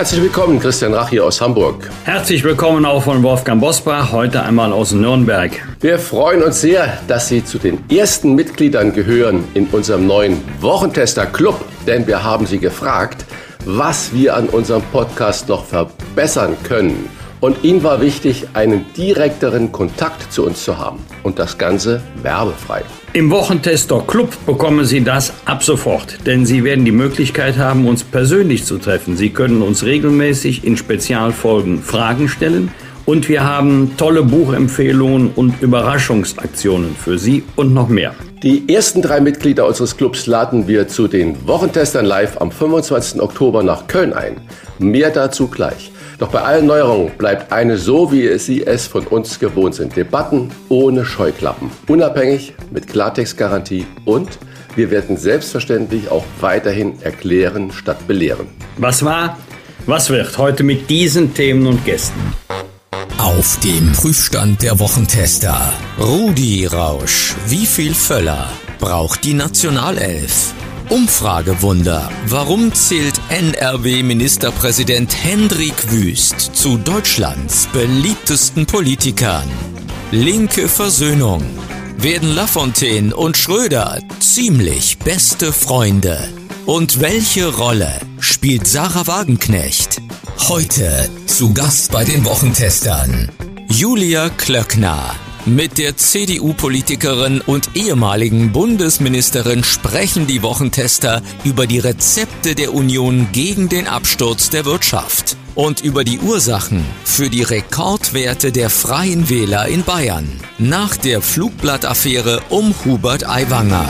Herzlich willkommen, Christian Rach hier aus Hamburg. Herzlich willkommen auch von Wolfgang Bosbach, heute einmal aus Nürnberg. Wir freuen uns sehr, dass Sie zu den ersten Mitgliedern gehören in unserem neuen Wochentester Club, denn wir haben Sie gefragt, was wir an unserem Podcast noch verbessern können. Und Ihnen war wichtig, einen direkteren Kontakt zu uns zu haben. Und das Ganze werbefrei. Im Wochentester Club bekommen Sie das ab sofort, denn Sie werden die Möglichkeit haben, uns persönlich zu treffen. Sie können uns regelmäßig in Spezialfolgen Fragen stellen und wir haben tolle Buchempfehlungen und Überraschungsaktionen für Sie und noch mehr. Die ersten drei Mitglieder unseres Clubs laden wir zu den Wochentestern live am 25. Oktober nach Köln ein. Mehr dazu gleich. Doch bei allen Neuerungen bleibt eine so, wie Sie es von uns gewohnt sind. Debatten ohne Scheuklappen. Unabhängig, mit Klartextgarantie und wir werden selbstverständlich auch weiterhin erklären statt belehren. Was war? Was wird heute mit diesen Themen und Gästen? Auf dem Prüfstand der Wochentester. Rudi Rausch. Wie viel Völler braucht die Nationalelf? Umfragewunder. Warum zählt NRW-Ministerpräsident Hendrik Wüst zu Deutschlands beliebtesten Politikern? Linke Versöhnung. Werden Lafontaine und Schröder ziemlich beste Freunde? Und welche Rolle spielt Sarah Wagenknecht? Heute zu Gast bei den Wochentestern. Julia Klöckner. Mit der CDU-Politikerin und ehemaligen Bundesministerin sprechen die Wochentester über die Rezepte der Union gegen den Absturz der Wirtschaft und über die Ursachen für die Rekordwerte der Freien Wähler in Bayern nach der Flugblattaffäre um Hubert Aiwanger.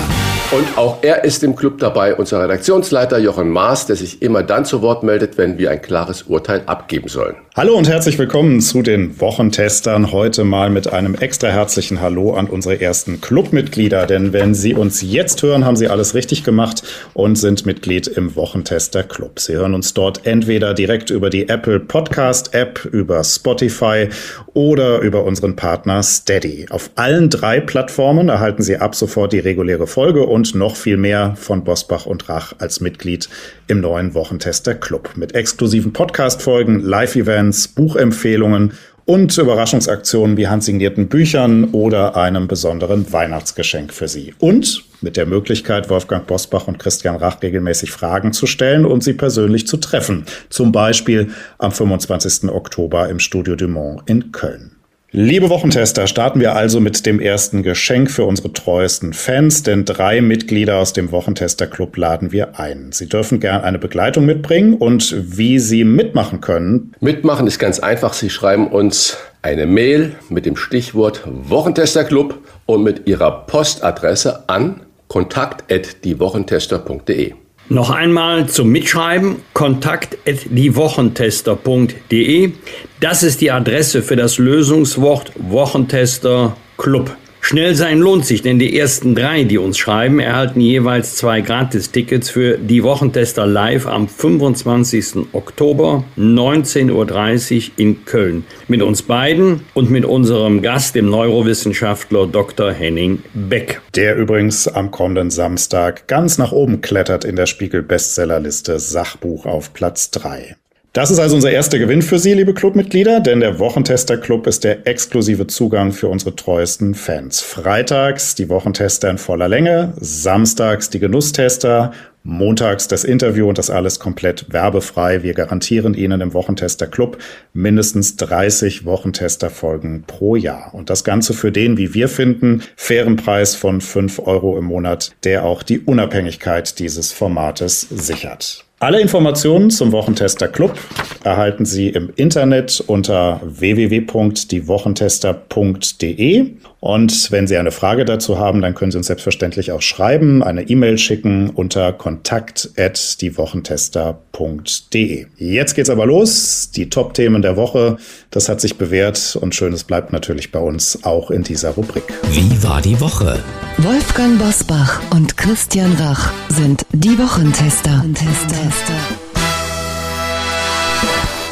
Und auch er ist im Club dabei, unser Redaktionsleiter Jochen Maas, der sich immer dann zu Wort meldet, wenn wir ein klares Urteil abgeben sollen. Hallo und herzlich willkommen zu den Wochentestern. Heute mal mit einem extra herzlichen Hallo an unsere ersten Clubmitglieder. Denn wenn Sie uns jetzt hören, haben Sie alles richtig gemacht und sind Mitglied im Wochentester Club. Sie hören uns dort entweder direkt über die Apple Podcast App, über Spotify oder über unseren Partner Steady. Auf allen drei Plattformen erhalten Sie ab sofort die reguläre Folge und und noch viel mehr von Bosbach und Rach als Mitglied im neuen Wochentester Club. Mit exklusiven Podcast-Folgen, Live-Events, Buchempfehlungen und Überraschungsaktionen wie handsignierten Büchern oder einem besonderen Weihnachtsgeschenk für Sie. Und mit der Möglichkeit, Wolfgang Bosbach und Christian Rach regelmäßig Fragen zu stellen und sie persönlich zu treffen. Zum Beispiel am 25. Oktober im Studio Dumont in Köln. Liebe Wochentester, starten wir also mit dem ersten Geschenk für unsere treuesten Fans, denn drei Mitglieder aus dem Wochentester Club laden wir ein. Sie dürfen gern eine Begleitung mitbringen und wie Sie mitmachen können. Mitmachen ist ganz einfach. Sie schreiben uns eine Mail mit dem Stichwort Wochentester Club und mit Ihrer Postadresse an kontakt@diewochentester.de. Noch einmal zum Mitschreiben kontakt@diewochentester.de. Das ist die Adresse für das Lösungswort Wochentester Club. Schnell sein lohnt sich, denn die ersten drei, die uns schreiben, erhalten jeweils zwei Gratis-Tickets für die Wochentester live am 25. Oktober 19.30 Uhr in Köln. Mit uns beiden und mit unserem Gast, dem Neurowissenschaftler Dr. Henning Beck. Der übrigens am kommenden Samstag ganz nach oben klettert in der Spiegel-Bestsellerliste Sachbuch auf Platz 3. Das ist also unser erster Gewinn für Sie, liebe Clubmitglieder, denn der Wochentester Club ist der exklusive Zugang für unsere treuesten Fans. Freitags die Wochentester in voller Länge, samstags die Genusstester, montags das Interview und das alles komplett werbefrei. Wir garantieren Ihnen im Wochentester Club mindestens 30 Wochentester-Folgen pro Jahr. Und das Ganze für den, wie wir finden, fairen Preis von 5 Euro im Monat, der auch die Unabhängigkeit dieses Formates sichert. Alle Informationen zum Wochentester Club erhalten Sie im Internet unter www.diewochentester.de. Und wenn Sie eine Frage dazu haben, dann können Sie uns selbstverständlich auch schreiben, eine E-Mail schicken unter kontakt.diewochentester.de. Jetzt geht's aber los. Die Top-Themen der Woche. Das hat sich bewährt und Schönes bleibt natürlich bei uns auch in dieser Rubrik. Wie war die Woche? Wolfgang Bosbach und Christian Rach sind die Wochentester.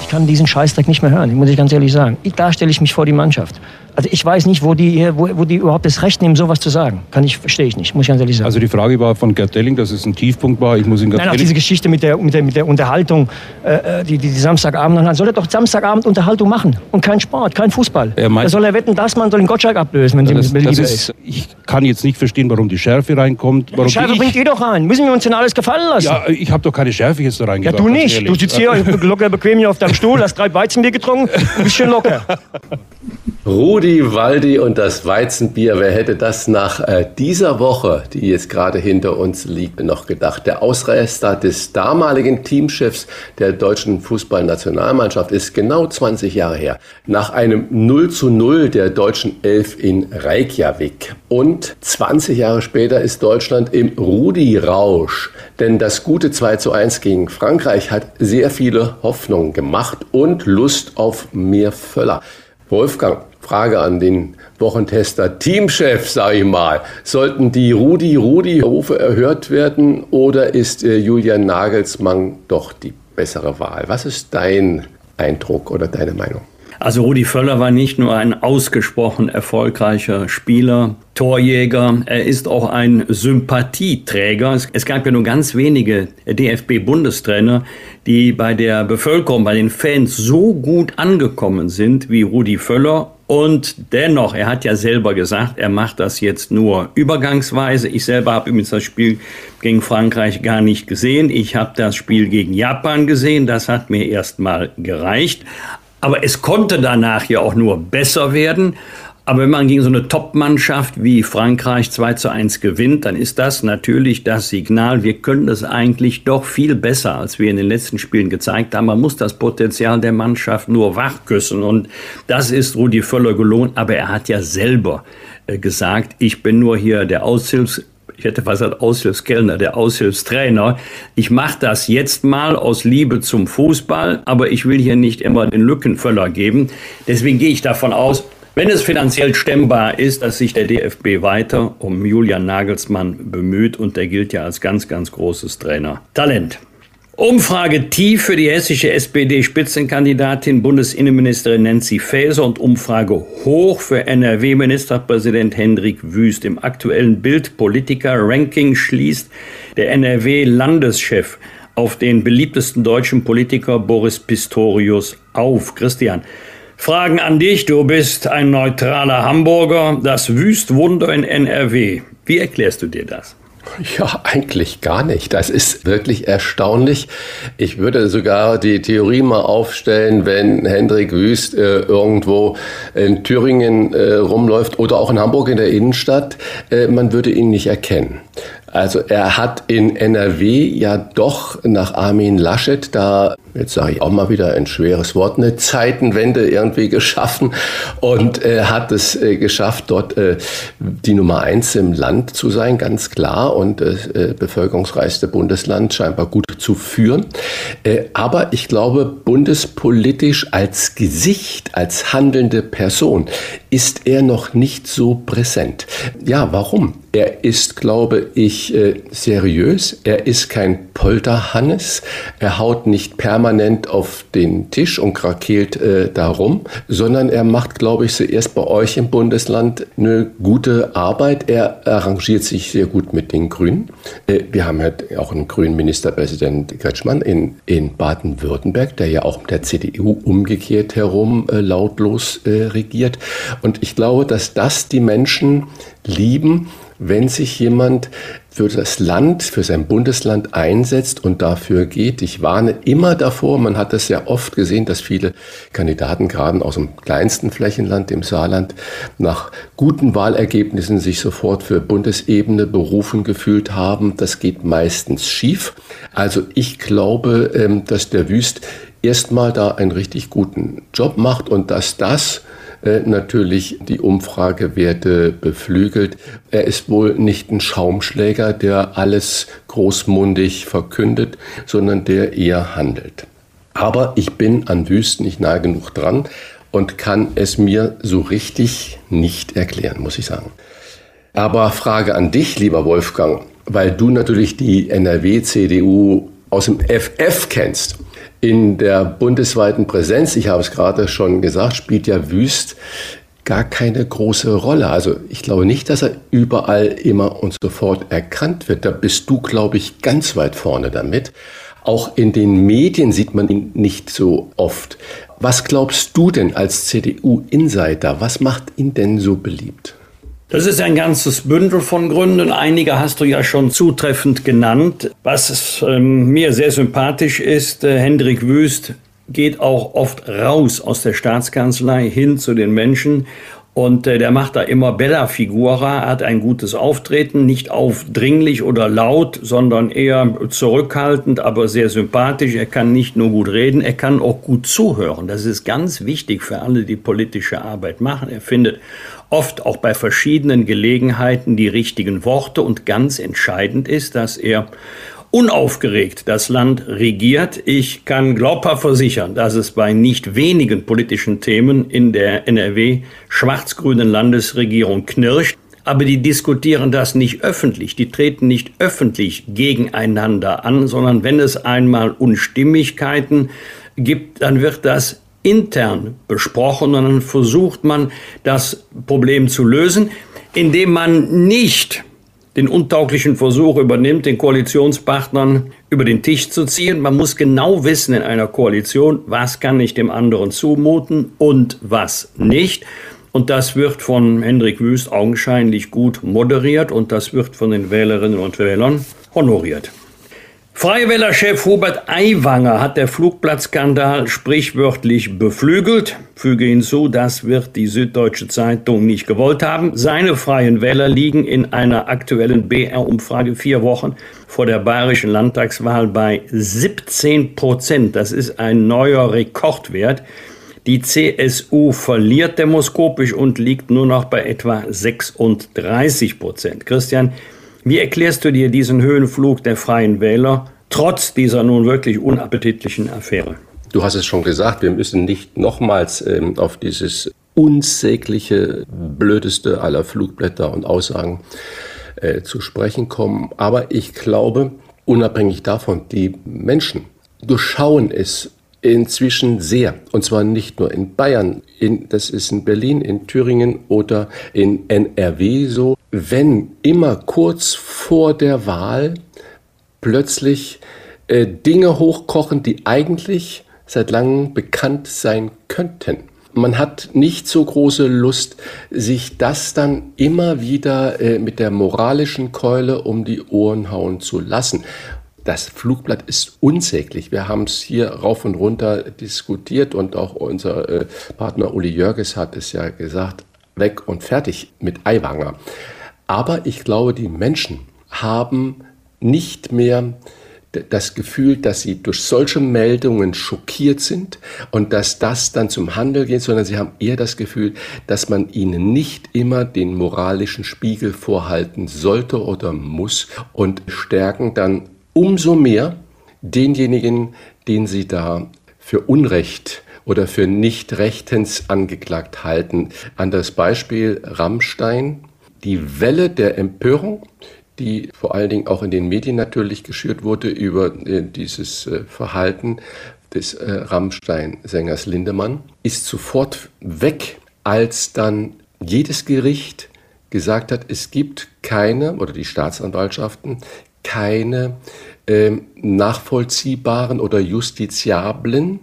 Ich kann diesen Scheißdreck nicht mehr hören, muss ich ganz ehrlich sagen. Da stelle ich mich vor die Mannschaft. Also ich weiß nicht, wo die, wo, wo die überhaupt das Recht nehmen, sowas zu sagen. Kann ich, verstehe ich nicht, muss ich ganz ehrlich sagen. Also die Frage war von Gerd Delling, dass es ein Tiefpunkt war. Ich muss ihn Nein, auch diese Geschichte mit der, mit der, mit der Unterhaltung, äh, die, die, die Samstagabend, dann soll er doch Samstagabend Unterhaltung machen und kein Sport, kein Fußball. Er meint, da soll er wetten, dass man soll den Gottschalk ablösen, wenn das, das, das ist, Ich kann jetzt nicht verstehen, warum die Schärfe reinkommt. Warum die Schärfe bringt ihr doch rein. Müssen wir uns denn alles gefallen lassen? Ja, ich habe doch keine Schärfe jetzt da reingebracht. Ja, du nicht. Du sitzt hier locker bequem hier auf deinem Stuhl, hast drei Weizenbier getrunken, bist schön locker. Rudi, Waldi und das Weizenbier, wer hätte das nach äh, dieser Woche, die jetzt gerade hinter uns liegt, noch gedacht? Der Ausreißer des damaligen Teamchefs der deutschen Fußballnationalmannschaft ist genau 20 Jahre her. Nach einem 0 zu 0 der deutschen Elf in Reykjavik. Und 20 Jahre später ist Deutschland im Rudi-Rausch. Denn das gute 2 zu 1 gegen Frankreich hat sehr viele Hoffnungen gemacht und Lust auf mehr Völler. Wolfgang, Frage an den Wochentester. Teamchef, sage ich mal, sollten die Rudi-Rudi-Rufe erhört werden oder ist äh, Julian Nagelsmann doch die bessere Wahl? Was ist dein Eindruck oder deine Meinung? Also Rudi Völler war nicht nur ein ausgesprochen erfolgreicher Spieler, Torjäger, er ist auch ein Sympathieträger. Es, gab ja nur ganz wenige DFB-Bundestrainer, die bei der Bevölkerung, bei den Fans so gut angekommen sind wie Rudi Völler und dennoch, er hat ja selber gesagt, er macht das jetzt nur übergangsweise. Ich selber habe übrigens das Spiel gegen Frankreich gar nicht gesehen. Ich habe das Spiel gegen Japan gesehen. Das hat mir erstmal gereicht. Aber es konnte danach ja auch nur besser werden. Aber wenn man gegen so eine Top-Mannschaft wie Frankreich 2 zu 1 gewinnt, dann ist das natürlich das Signal, wir können das eigentlich doch viel besser, als wir in den letzten Spielen gezeigt haben. Man muss das Potenzial der Mannschaft nur wachküssen. Und das ist Rudi Völler gelohnt. Aber er hat ja selber äh, gesagt, ich bin nur hier der Aushilfs ich hätte fast gesagt Aushilfskellner, der Aushilfstrainer. Ich mache das jetzt mal aus Liebe zum Fußball, aber ich will hier nicht immer den Lückenvöller geben. Deswegen gehe ich davon aus, wenn es finanziell stemmbar ist, dass sich der DFB weiter um Julian Nagelsmann bemüht und der gilt ja als ganz, ganz großes Trainer. Talent. Umfrage tief für die hessische SPD-Spitzenkandidatin Bundesinnenministerin Nancy Faeser und Umfrage hoch für NRW-Ministerpräsident Hendrik Wüst. Im aktuellen Bild-Politiker-Ranking schließt der NRW-Landeschef auf den beliebtesten deutschen Politiker Boris Pistorius auf. Christian, Fragen an dich. Du bist ein neutraler Hamburger. Das Wüstwunder in NRW. Wie erklärst du dir das? Ja, eigentlich gar nicht. Das ist wirklich erstaunlich. Ich würde sogar die Theorie mal aufstellen, wenn Hendrik Wüst äh, irgendwo in Thüringen äh, rumläuft oder auch in Hamburg in der Innenstadt, äh, man würde ihn nicht erkennen. Also er hat in NRW ja doch nach Armin Laschet da, jetzt sage ich auch mal wieder ein schweres Wort, eine Zeitenwende irgendwie geschaffen und äh, hat es äh, geschafft, dort äh, die Nummer eins im Land zu sein, ganz klar, und das äh, bevölkerungsreichste Bundesland scheinbar gut zu führen. Äh, aber ich glaube, bundespolitisch als Gesicht, als handelnde Person ist er noch nicht so präsent. Ja, warum? Er ist, glaube ich, äh, seriös. Er ist kein Polterhannes. Er haut nicht permanent auf den Tisch und krakeelt äh, darum, sondern er macht, glaube ich, zuerst bei euch im Bundesland eine gute Arbeit. Er arrangiert sich sehr gut mit den Grünen. Äh, wir haben ja auch einen grünen Ministerpräsident Kretschmann in, in Baden-Württemberg, der ja auch mit der CDU umgekehrt herum äh, lautlos äh, regiert. Und ich glaube, dass das die Menschen lieben, wenn sich jemand für das Land, für sein Bundesland einsetzt und dafür geht. Ich warne immer davor, man hat das ja oft gesehen, dass viele Kandidaten gerade aus dem kleinsten Flächenland, dem Saarland, nach guten Wahlergebnissen sich sofort für Bundesebene berufen gefühlt haben. Das geht meistens schief. Also ich glaube, ähm, dass der Wüst erstmal da einen richtig guten Job macht und dass das äh, natürlich die Umfragewerte beflügelt. Er ist wohl nicht ein Schaumschläger, der alles großmundig verkündet, sondern der eher handelt. Aber ich bin an Wüsten nicht nahe genug dran und kann es mir so richtig nicht erklären, muss ich sagen. Aber Frage an dich, lieber Wolfgang, weil du natürlich die NRW-CDU aus dem FF kennst. In der bundesweiten Präsenz, ich habe es gerade schon gesagt, spielt ja Wüst gar keine große Rolle. Also ich glaube nicht, dass er überall immer und sofort erkannt wird. Da bist du, glaube ich, ganz weit vorne damit. Auch in den Medien sieht man ihn nicht so oft. Was glaubst du denn als CDU-Insider? Was macht ihn denn so beliebt? Das ist ein ganzes Bündel von Gründen. Einige hast du ja schon zutreffend genannt. Was ähm, mir sehr sympathisch ist, äh, Hendrik Wüst geht auch oft raus aus der Staatskanzlei hin zu den Menschen und äh, der macht da immer Bella Figura, hat ein gutes Auftreten, nicht aufdringlich oder laut, sondern eher zurückhaltend, aber sehr sympathisch. Er kann nicht nur gut reden, er kann auch gut zuhören. Das ist ganz wichtig für alle, die politische Arbeit machen. Er findet oft auch bei verschiedenen Gelegenheiten die richtigen Worte und ganz entscheidend ist, dass er unaufgeregt das Land regiert. Ich kann glaubhaft versichern, dass es bei nicht wenigen politischen Themen in der NRW schwarz-grünen Landesregierung knirscht. Aber die diskutieren das nicht öffentlich, die treten nicht öffentlich gegeneinander an, sondern wenn es einmal Unstimmigkeiten gibt, dann wird das intern besprochen und dann versucht man, das Problem zu lösen, indem man nicht den untauglichen Versuch übernimmt, den Koalitionspartnern über den Tisch zu ziehen. Man muss genau wissen in einer Koalition, was kann ich dem anderen zumuten und was nicht. Und das wird von Hendrik Wüst augenscheinlich gut moderiert und das wird von den Wählerinnen und Wählern honoriert. Freie Wähler-Chef Hubert Aiwanger hat der Flugplatzskandal sprichwörtlich beflügelt. Füge hinzu, das wird die Süddeutsche Zeitung nicht gewollt haben. Seine Freien Wähler liegen in einer aktuellen BR-Umfrage vier Wochen vor der bayerischen Landtagswahl bei 17 Prozent. Das ist ein neuer Rekordwert. Die CSU verliert demoskopisch und liegt nur noch bei etwa 36 Prozent. Christian, wie erklärst du dir diesen Höhenflug der Freien Wähler trotz dieser nun wirklich unappetitlichen Affäre? Du hast es schon gesagt, wir müssen nicht nochmals ähm, auf dieses unsägliche, blödeste aller Flugblätter und Aussagen äh, zu sprechen kommen. Aber ich glaube, unabhängig davon, die Menschen durchschauen es inzwischen sehr. Und zwar nicht nur in Bayern, in, das ist in Berlin, in Thüringen oder in NRW so. Wenn immer kurz vor der Wahl plötzlich äh, Dinge hochkochen, die eigentlich seit langem bekannt sein könnten. Man hat nicht so große Lust, sich das dann immer wieder äh, mit der moralischen Keule um die Ohren hauen zu lassen. Das Flugblatt ist unsäglich. Wir haben es hier rauf und runter diskutiert und auch unser äh, Partner Uli Jörges hat es ja gesagt, weg und fertig mit Eiwanger. Aber ich glaube, die Menschen haben nicht mehr das Gefühl, dass sie durch solche Meldungen schockiert sind und dass das dann zum Handel geht, sondern sie haben eher das Gefühl, dass man ihnen nicht immer den moralischen Spiegel vorhalten sollte oder muss und stärken dann umso mehr denjenigen, den sie da für Unrecht oder für nicht rechtens angeklagt halten. An das Beispiel Rammstein, die Welle der Empörung, die vor allen Dingen auch in den Medien natürlich geschürt wurde über äh, dieses äh, Verhalten des äh, Rammstein-Sängers Lindemann, ist sofort weg, als dann jedes Gericht gesagt hat, es gibt keine, oder die Staatsanwaltschaften, keine äh, nachvollziehbaren oder justiziablen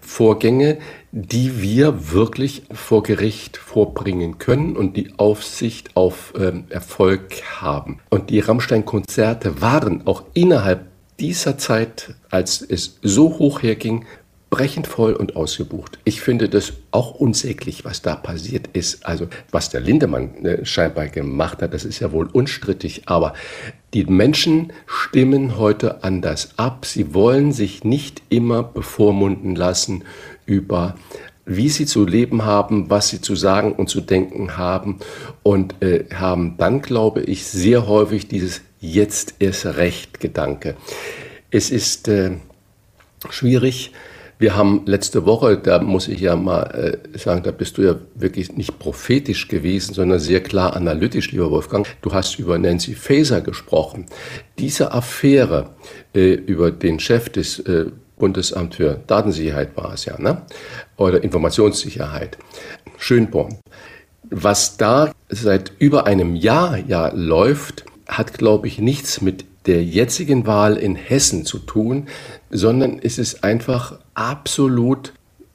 Vorgänge, die wir wirklich vor Gericht vorbringen können und die Aufsicht auf ähm, Erfolg haben. Und die Rammstein-Konzerte waren auch innerhalb dieser Zeit, als es so hoch herging, brechend voll und ausgebucht. Ich finde das auch unsäglich, was da passiert ist. Also was der Lindemann äh, scheinbar gemacht hat, das ist ja wohl unstrittig. Aber die Menschen stimmen heute anders ab. Sie wollen sich nicht immer bevormunden lassen über wie sie zu leben haben, was sie zu sagen und zu denken haben und äh, haben dann, glaube ich, sehr häufig dieses Jetzt ist Recht Gedanke. Es ist äh, schwierig, wir haben letzte Woche, da muss ich ja mal äh, sagen, da bist du ja wirklich nicht prophetisch gewesen, sondern sehr klar analytisch, lieber Wolfgang. Du hast über Nancy Faeser gesprochen. Diese Affäre äh, über den Chef des äh, Bundesamt für Datensicherheit war es ja, ne? oder Informationssicherheit, Schönborn. Was da seit über einem Jahr ja läuft, hat, glaube ich, nichts mit der jetzigen Wahl in Hessen zu tun, sondern es ist einfach absolut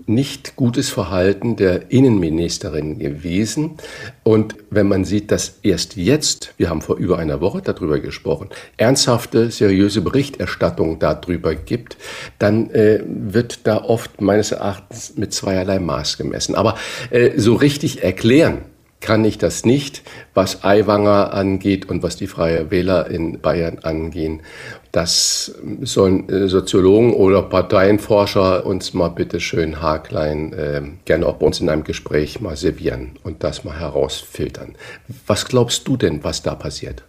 nicht gutes Verhalten der Innenministerin gewesen. Und wenn man sieht, dass erst jetzt, wir haben vor über einer Woche darüber gesprochen, ernsthafte, seriöse Berichterstattung darüber gibt, dann äh, wird da oft meines Erachtens mit zweierlei Maß gemessen. Aber äh, so richtig erklären kann ich das nicht, was Aiwanger angeht und was die Freie Wähler in Bayern angehen. Das sollen äh, Soziologen oder Parteienforscher uns mal bitte schön haarklein äh, gerne auch bei uns in einem Gespräch mal servieren und das mal herausfiltern. Was glaubst du denn, was da passiert?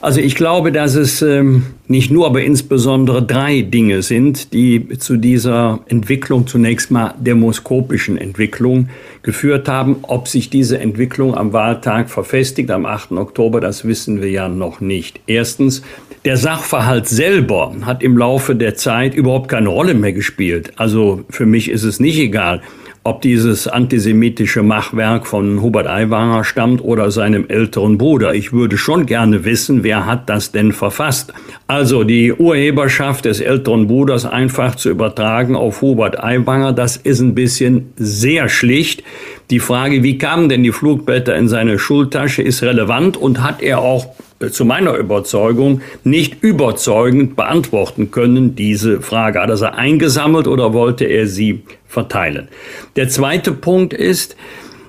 Also ich glaube, dass es ähm, nicht nur, aber insbesondere drei Dinge sind, die zu dieser Entwicklung, zunächst mal demoskopischen Entwicklung, geführt haben. Ob sich diese Entwicklung am Wahltag verfestigt, am 8. Oktober, das wissen wir ja noch nicht. Erstens, der Sachverhalt selber hat im Laufe der Zeit überhaupt keine Rolle mehr gespielt. Also für mich ist es nicht egal, ob dieses antisemitische Machwerk von Hubert Aiwanger stammt oder seinem älteren Bruder. Ich würde schon gerne wissen, wer hat das denn verfasst. Also die Urheberschaft des älteren Bruders einfach zu übertragen auf Hubert Aiwanger, das ist ein bisschen sehr schlicht. Die Frage, wie kamen denn die Flugblätter in seine Schultasche, ist relevant und hat er auch zu meiner Überzeugung nicht überzeugend beantworten können, diese Frage. Hat er sie eingesammelt oder wollte er sie verteilen? Der zweite Punkt ist,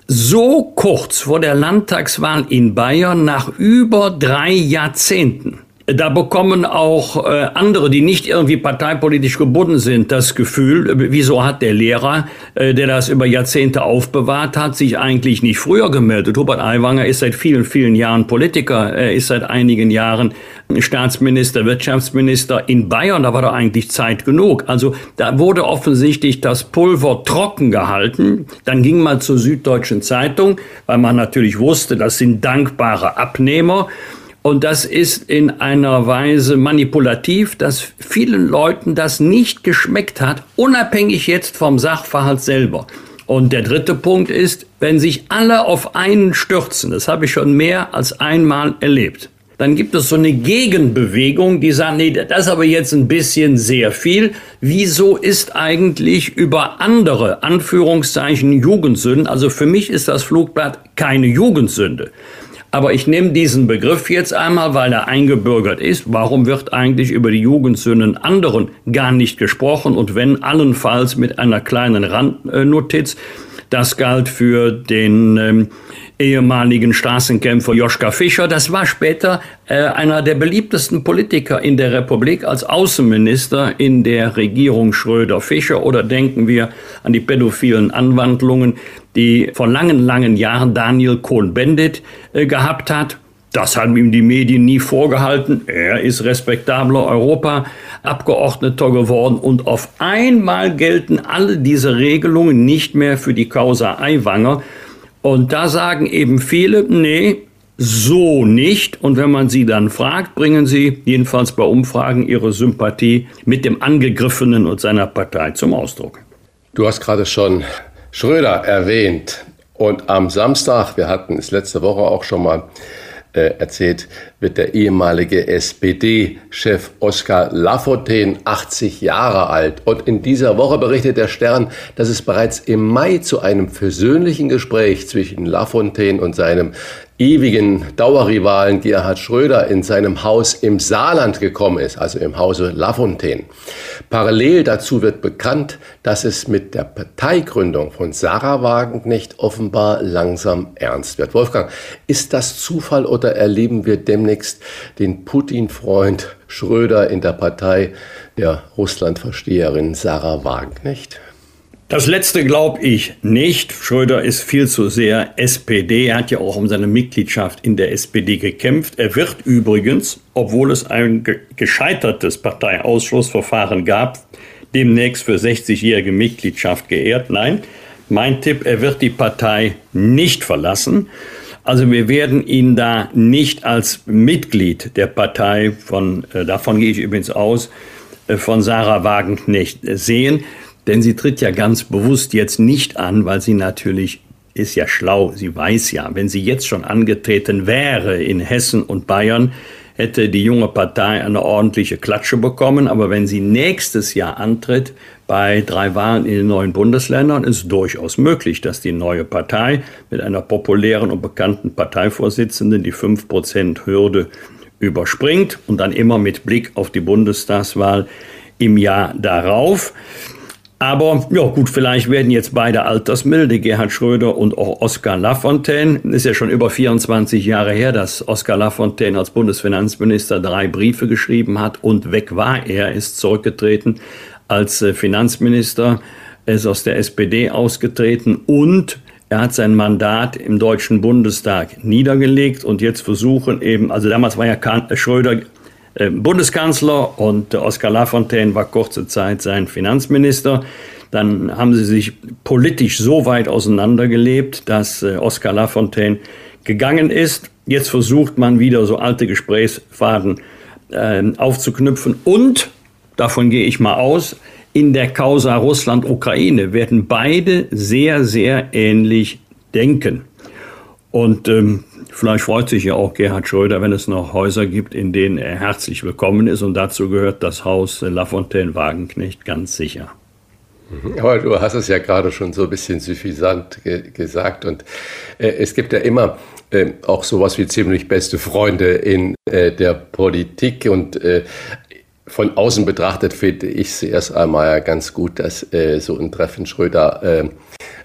so kurz vor der Landtagswahl in Bayern, nach über drei Jahrzehnten, da bekommen auch äh, andere, die nicht irgendwie parteipolitisch gebunden sind, das Gefühl, wieso hat der Lehrer, äh, der das über Jahrzehnte aufbewahrt hat, sich eigentlich nicht früher gemeldet? Hubert Aiwanger ist seit vielen, vielen Jahren Politiker, er ist seit einigen Jahren Staatsminister, Wirtschaftsminister in Bayern, da war doch eigentlich Zeit genug. Also da wurde offensichtlich das Pulver trocken gehalten. Dann ging man zur Süddeutschen Zeitung, weil man natürlich wusste, das sind dankbare Abnehmer. Und das ist in einer Weise manipulativ, dass vielen Leuten das nicht geschmeckt hat, unabhängig jetzt vom Sachverhalt selber. Und der dritte Punkt ist, wenn sich alle auf einen stürzen, das habe ich schon mehr als einmal erlebt, dann gibt es so eine Gegenbewegung, die sagt, nee, das ist aber jetzt ein bisschen sehr viel. Wieso ist eigentlich über andere Anführungszeichen Jugendsünden, also für mich ist das Flugblatt keine Jugendsünde. Aber ich nehme diesen Begriff jetzt einmal, weil er eingebürgert ist. Warum wird eigentlich über die Jugendsünden anderen gar nicht gesprochen? Und wenn allenfalls mit einer kleinen Randnotiz, das galt für den ähm, ehemaligen Straßenkämpfer Joschka Fischer. Das war später äh, einer der beliebtesten Politiker in der Republik als Außenminister in der Regierung Schröder-Fischer. Oder denken wir an die pädophilen Anwandlungen, die vor langen, langen Jahren Daniel Cohn-Bendit äh, gehabt hat. Das haben ihm die Medien nie vorgehalten. Er ist respektabler Europaabgeordneter geworden und auf einmal gelten alle diese Regelungen nicht mehr für die Causa Aiwanger. Und da sagen eben viele, nee, so nicht. Und wenn man sie dann fragt, bringen sie jedenfalls bei Umfragen ihre Sympathie mit dem Angegriffenen und seiner Partei zum Ausdruck. Du hast gerade schon Schröder erwähnt. Und am Samstag, wir hatten es letzte Woche auch schon mal äh, erzählt, wird der ehemalige SPD-Chef Oskar Lafontaine 80 Jahre alt. Und in dieser Woche berichtet der Stern, dass es bereits im Mai zu einem versöhnlichen Gespräch zwischen Lafontaine und seinem ewigen Dauerrivalen Gerhard Schröder in seinem Haus im Saarland gekommen ist, also im Hause Lafontaine. Parallel dazu wird bekannt, dass es mit der Parteigründung von Sarah Wagenknecht offenbar langsam ernst wird. Wolfgang, ist das Zufall oder erleben wir demnächst den Putin-Freund Schröder in der Partei der Russlandversteherin Sarah Wagenknecht? Das letzte glaube ich nicht. Schröder ist viel zu sehr SPD. Er hat ja auch um seine Mitgliedschaft in der SPD gekämpft. Er wird übrigens, obwohl es ein gescheitertes Parteiausschlussverfahren gab, demnächst für 60-jährige Mitgliedschaft geehrt. Nein, mein Tipp, er wird die Partei nicht verlassen. Also wir werden ihn da nicht als Mitglied der Partei von, äh, davon gehe ich übrigens aus, äh, von Sarah Wagenknecht sehen. Denn sie tritt ja ganz bewusst jetzt nicht an, weil sie natürlich ist ja schlau. Sie weiß ja, wenn sie jetzt schon angetreten wäre in Hessen und Bayern, hätte die junge Partei eine ordentliche Klatsche bekommen. Aber wenn sie nächstes Jahr antritt bei drei Wahlen in den neuen Bundesländern, ist durchaus möglich, dass die neue Partei mit einer populären und bekannten Parteivorsitzenden die 5%-Hürde überspringt und dann immer mit Blick auf die Bundestagswahl im Jahr darauf. Aber ja gut, vielleicht werden jetzt beide altersmilde, Gerhard Schröder und auch Oskar Lafontaine. Ist ja schon über 24 Jahre her, dass Oskar Lafontaine als Bundesfinanzminister drei Briefe geschrieben hat und weg war. Er ist zurückgetreten als äh, Finanzminister, er ist aus der SPD ausgetreten und er hat sein Mandat im Deutschen Bundestag niedergelegt und jetzt versuchen eben, also damals war ja Schröder Bundeskanzler und Oskar Lafontaine war kurze Zeit sein Finanzminister. Dann haben sie sich politisch so weit auseinandergelebt, dass äh, Oskar Lafontaine gegangen ist. Jetzt versucht man wieder so alte Gesprächsfaden äh, aufzuknüpfen. Und, davon gehe ich mal aus, in der Causa Russland-Ukraine werden beide sehr, sehr ähnlich denken. Und ähm, Vielleicht freut sich ja auch Gerhard Schröder, wenn es noch Häuser gibt, in denen er herzlich willkommen ist. Und dazu gehört das Haus Lafontaine-Wagenknecht ganz sicher. Mhm. Aber du hast es ja gerade schon so ein bisschen suffisant ge gesagt. Und äh, es gibt ja immer äh, auch sowas wie ziemlich beste Freunde in äh, der Politik. Und äh, von außen betrachtet finde ich es erst einmal ganz gut, dass äh, so ein Treffen Schröder, äh,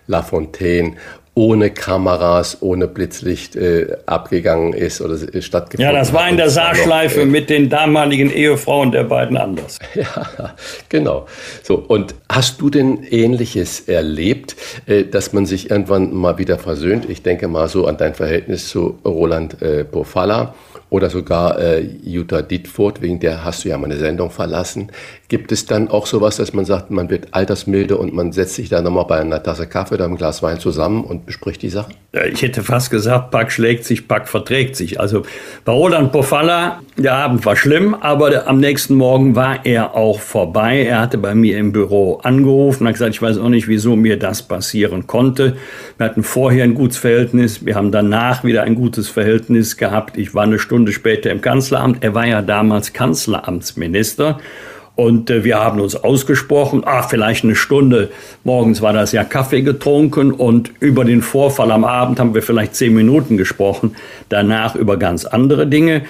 Lafontaine ohne Kameras, ohne Blitzlicht äh, abgegangen ist oder stattgefunden Ja, das war in der Saarschleife äh, mit den damaligen Ehefrauen der beiden anders. Ja, genau. So, und hast du denn Ähnliches erlebt, äh, dass man sich irgendwann mal wieder versöhnt? Ich denke mal so an dein Verhältnis zu Roland äh, Pofalla oder sogar äh, Jutta Dietfurt, wegen der hast du ja mal eine Sendung verlassen. Gibt es dann auch sowas, dass man sagt, man wird altersmilde und man setzt sich da nochmal bei einer Tasse Kaffee oder einem Glas Wein zusammen und bespricht die Sachen? Ich hätte fast gesagt, Pack schlägt sich, Pack verträgt sich. Also bei Roland Pofalla, der Abend war schlimm, aber am nächsten Morgen war er auch vorbei. Er hatte bei mir im Büro angerufen, hat gesagt, ich weiß auch nicht, wieso mir das passieren konnte. Wir hatten vorher ein gutes Verhältnis, wir haben danach wieder ein gutes Verhältnis gehabt. Ich war eine Stunde später im Kanzleramt. Er war ja damals Kanzleramtsminister. Und äh, wir haben uns ausgesprochen, ah, vielleicht eine Stunde, morgens war das ja Kaffee getrunken und über den Vorfall am Abend haben wir vielleicht zehn Minuten gesprochen, danach über ganz andere Dinge.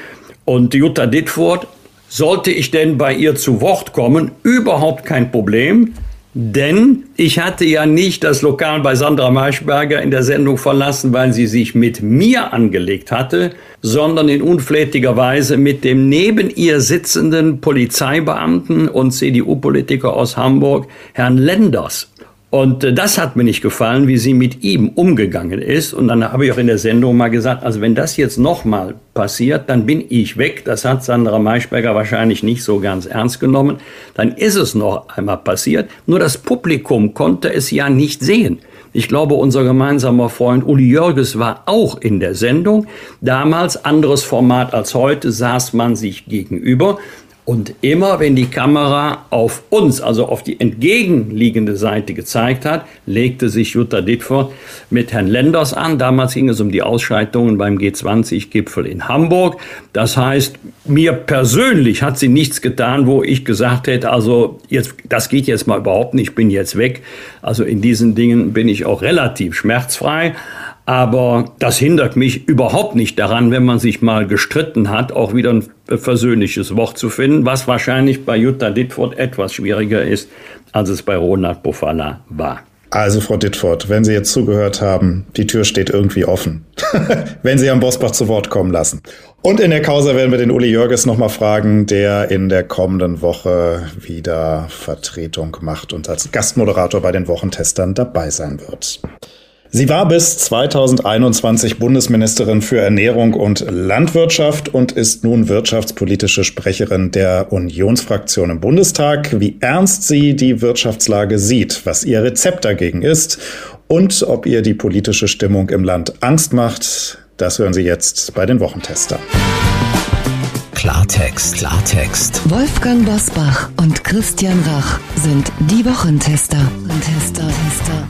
Und Jutta Dittfurt, sollte ich denn bei ihr zu Wort kommen? Überhaupt kein Problem. Denn ich hatte ja nicht das Lokal bei Sandra Maischberger in der Sendung verlassen, weil sie sich mit mir angelegt hatte, sondern in unflätiger Weise mit dem neben ihr sitzenden Polizeibeamten und CDU-Politiker aus Hamburg, Herrn Lenders. Und äh, das hat mir nicht gefallen, wie sie mit ihm umgegangen ist. Und dann habe ich auch in der Sendung mal gesagt, also wenn das jetzt nochmal passiert, dann bin ich weg. Das hat Sandra Maischberger wahrscheinlich nicht so ganz ernst genommen. Dann ist es noch einmal passiert. Nur das Publikum konnte es ja nicht sehen. Ich glaube, unser gemeinsamer Freund Uli Jörges war auch in der Sendung. Damals anderes Format als heute saß man sich gegenüber. Und immer wenn die Kamera auf uns, also auf die entgegenliegende Seite gezeigt hat, legte sich Jutta Dittfurt mit Herrn Lenders an. Damals ging es um die Ausschreitungen beim G20-Gipfel in Hamburg. Das heißt, mir persönlich hat sie nichts getan, wo ich gesagt hätte, also jetzt, das geht jetzt mal überhaupt nicht, ich bin jetzt weg. Also in diesen Dingen bin ich auch relativ schmerzfrei. Aber das hindert mich überhaupt nicht daran, wenn man sich mal gestritten hat, auch wieder ein versöhnliches Wort zu finden, was wahrscheinlich bei Jutta Dittfurt etwas schwieriger ist, als es bei Ronald Bofalla war. Also, Frau Dittfurt, wenn Sie jetzt zugehört haben, die Tür steht irgendwie offen. wenn Sie Herrn Bosbach zu Wort kommen lassen. Und in der Causa werden wir den Uli Jörges nochmal fragen, der in der kommenden Woche wieder Vertretung macht und als Gastmoderator bei den Wochentestern dabei sein wird. Sie war bis 2021 Bundesministerin für Ernährung und Landwirtschaft und ist nun wirtschaftspolitische Sprecherin der Unionsfraktion im Bundestag. Wie ernst sie die Wirtschaftslage sieht, was ihr Rezept dagegen ist und ob ihr die politische Stimmung im Land Angst macht, das hören Sie jetzt bei den Wochentestern. Klartext, Klartext. Wolfgang Bosbach und Christian Rach sind die Wochentester. Tester, Tester.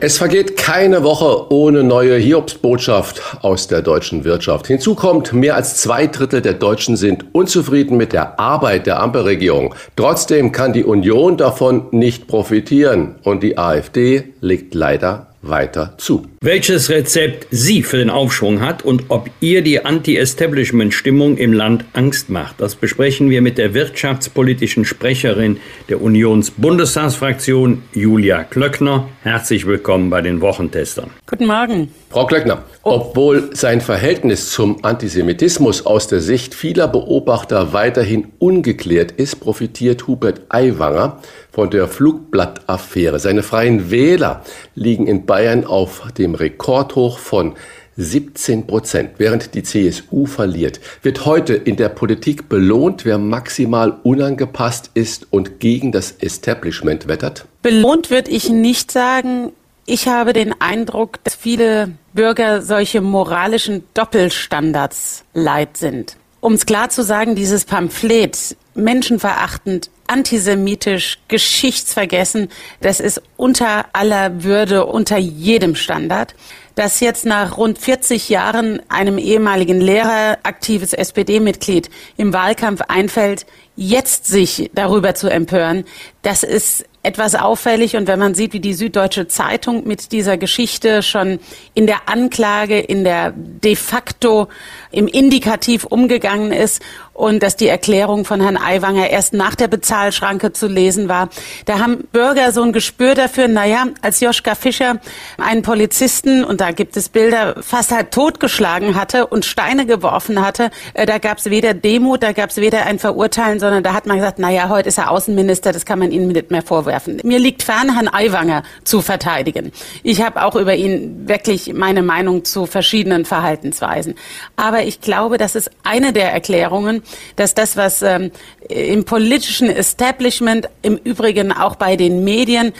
Es vergeht keine Woche ohne neue Hiobsbotschaft aus der deutschen Wirtschaft. Hinzu kommt, mehr als zwei Drittel der Deutschen sind unzufrieden mit der Arbeit der Ampelregierung. Trotzdem kann die Union davon nicht profitieren und die AfD legt leider weiter zu. Welches Rezept sie für den Aufschwung hat und ob ihr die Anti-Establishment-Stimmung im Land Angst macht, das besprechen wir mit der wirtschaftspolitischen Sprecherin der Unions-Bundestagsfraktion, Julia Klöckner. Herzlich willkommen bei den Wochentestern. Guten Morgen. Frau Klöckner, obwohl sein Verhältnis zum Antisemitismus aus der Sicht vieler Beobachter weiterhin ungeklärt ist, profitiert Hubert Aiwanger von der Flugblattaffäre. Seine freien Wähler liegen in Bayern auf dem Rekordhoch von 17 Prozent, während die CSU verliert. Wird heute in der Politik belohnt, wer maximal unangepasst ist und gegen das Establishment wettert? Belohnt würde ich nicht sagen. Ich habe den Eindruck, dass viele Bürger solche moralischen Doppelstandards leid sind. Um es klar zu sagen, dieses Pamphlet, menschenverachtend, antisemitisch, geschichtsvergessen, das ist unter aller Würde, unter jedem Standard. Dass jetzt nach rund 40 Jahren einem ehemaligen Lehrer, aktives SPD-Mitglied im Wahlkampf einfällt, jetzt sich darüber zu empören, das ist etwas auffällig. Und wenn man sieht, wie die Süddeutsche Zeitung mit dieser Geschichte schon in der Anklage, in der de facto, im Indikativ umgegangen ist und dass die Erklärung von Herrn Aiwanger erst nach der Bezahlschranke zu lesen war, da haben Bürger so ein Gespür dafür, naja, als Joschka Fischer einen Polizisten, und da gibt es Bilder, fast halb totgeschlagen hatte und Steine geworfen hatte, äh, da gab es weder Demut, da gab es weder ein Verurteilen, sondern da hat man gesagt, naja, heute ist er Außenminister, das kann man Ihnen nicht mehr vorwerfen. Mir liegt fern, Herrn Aiwanger zu verteidigen. Ich habe auch über ihn wirklich meine Meinung zu verschiedenen Verhaltensweisen. Aber ich glaube, das ist eine der Erklärungen, dass das, was ähm, im politischen Establishment, im Übrigen auch bei den Medien,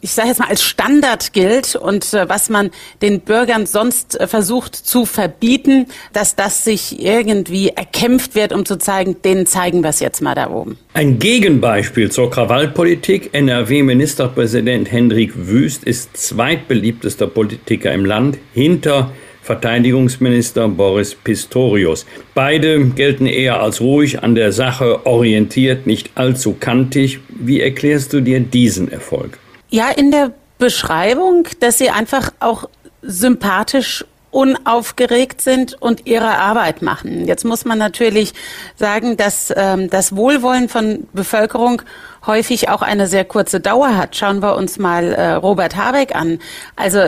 ich sage jetzt mal, als Standard gilt und äh, was man den Bürgern sonst äh, versucht zu verbieten, dass das sich irgendwie erkämpft wird, um zu zeigen, denen zeigen wir es jetzt mal da oben. Ein Gegenbeispiel zur Krawallpolitik. NRW-Ministerpräsident Hendrik Wüst ist zweitbeliebtester Politiker im Land hinter Verteidigungsminister Boris Pistorius. Beide gelten eher als ruhig an der Sache orientiert, nicht allzu kantig. Wie erklärst du dir diesen Erfolg? Ja, in der Beschreibung, dass sie einfach auch sympathisch unaufgeregt sind und ihre Arbeit machen. Jetzt muss man natürlich sagen, dass ähm, das Wohlwollen von Bevölkerung häufig auch eine sehr kurze Dauer hat. Schauen wir uns mal äh, Robert Habeck an. Also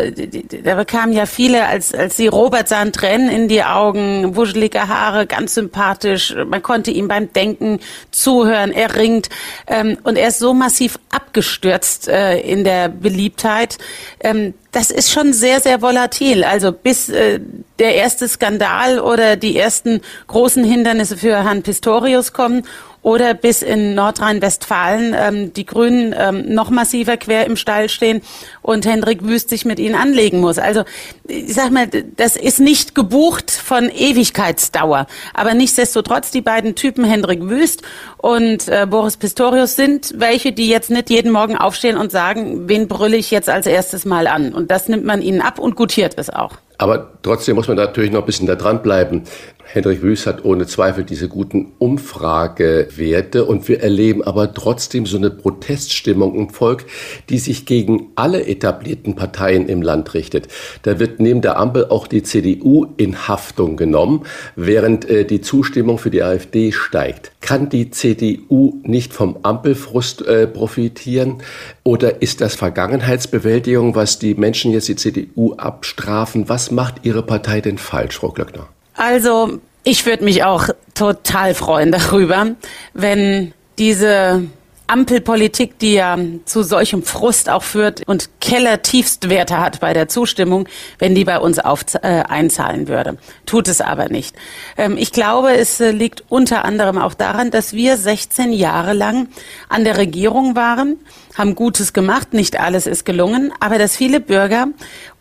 da bekamen ja viele, als, als sie Robert sahen, Tränen in die Augen, wuschelige Haare, ganz sympathisch. Man konnte ihm beim Denken zuhören. Er ringt. Ähm, und er ist so massiv abgestürzt äh, in der Beliebtheit. Ähm, das ist schon sehr, sehr volatil. Also bis äh, der erste Skandal oder die ersten großen Hindernisse für Herrn Pistorius kommen oder bis in Nordrhein-Westfalen ähm, die Grünen ähm, noch massiver quer im Stall stehen und Hendrik Wüst sich mit ihnen anlegen muss. Also ich sag mal, das ist nicht gebucht von Ewigkeitsdauer. Aber nichtsdestotrotz, die beiden Typen Hendrik Wüst und äh, Boris Pistorius sind welche, die jetzt nicht jeden Morgen aufstehen und sagen, wen brülle ich jetzt als erstes mal an. Und das nimmt man ihnen ab und gutiert es auch. Aber trotzdem muss man natürlich noch ein bisschen da dranbleiben. Hendrik Wüst hat ohne Zweifel diese guten Umfragewerte und wir erleben aber trotzdem so eine Proteststimmung im Volk, die sich gegen alle etablierten Parteien im Land richtet. Da wird neben der Ampel auch die CDU in Haftung genommen, während äh, die Zustimmung für die AfD steigt. Kann die CDU nicht vom Ampelfrust äh, profitieren oder ist das Vergangenheitsbewältigung, was die Menschen jetzt die CDU abstrafen? Was macht Ihre Partei denn falsch, Frau Glöckner? Also ich würde mich auch total freuen darüber, wenn diese Ampelpolitik, die ja zu solchem Frust auch führt und Kellertiefstwerte hat bei der Zustimmung, wenn die bei uns auf, äh, einzahlen würde. Tut es aber nicht. Ähm, ich glaube, es äh, liegt unter anderem auch daran, dass wir 16 Jahre lang an der Regierung waren, haben Gutes gemacht, nicht alles ist gelungen, aber dass viele Bürger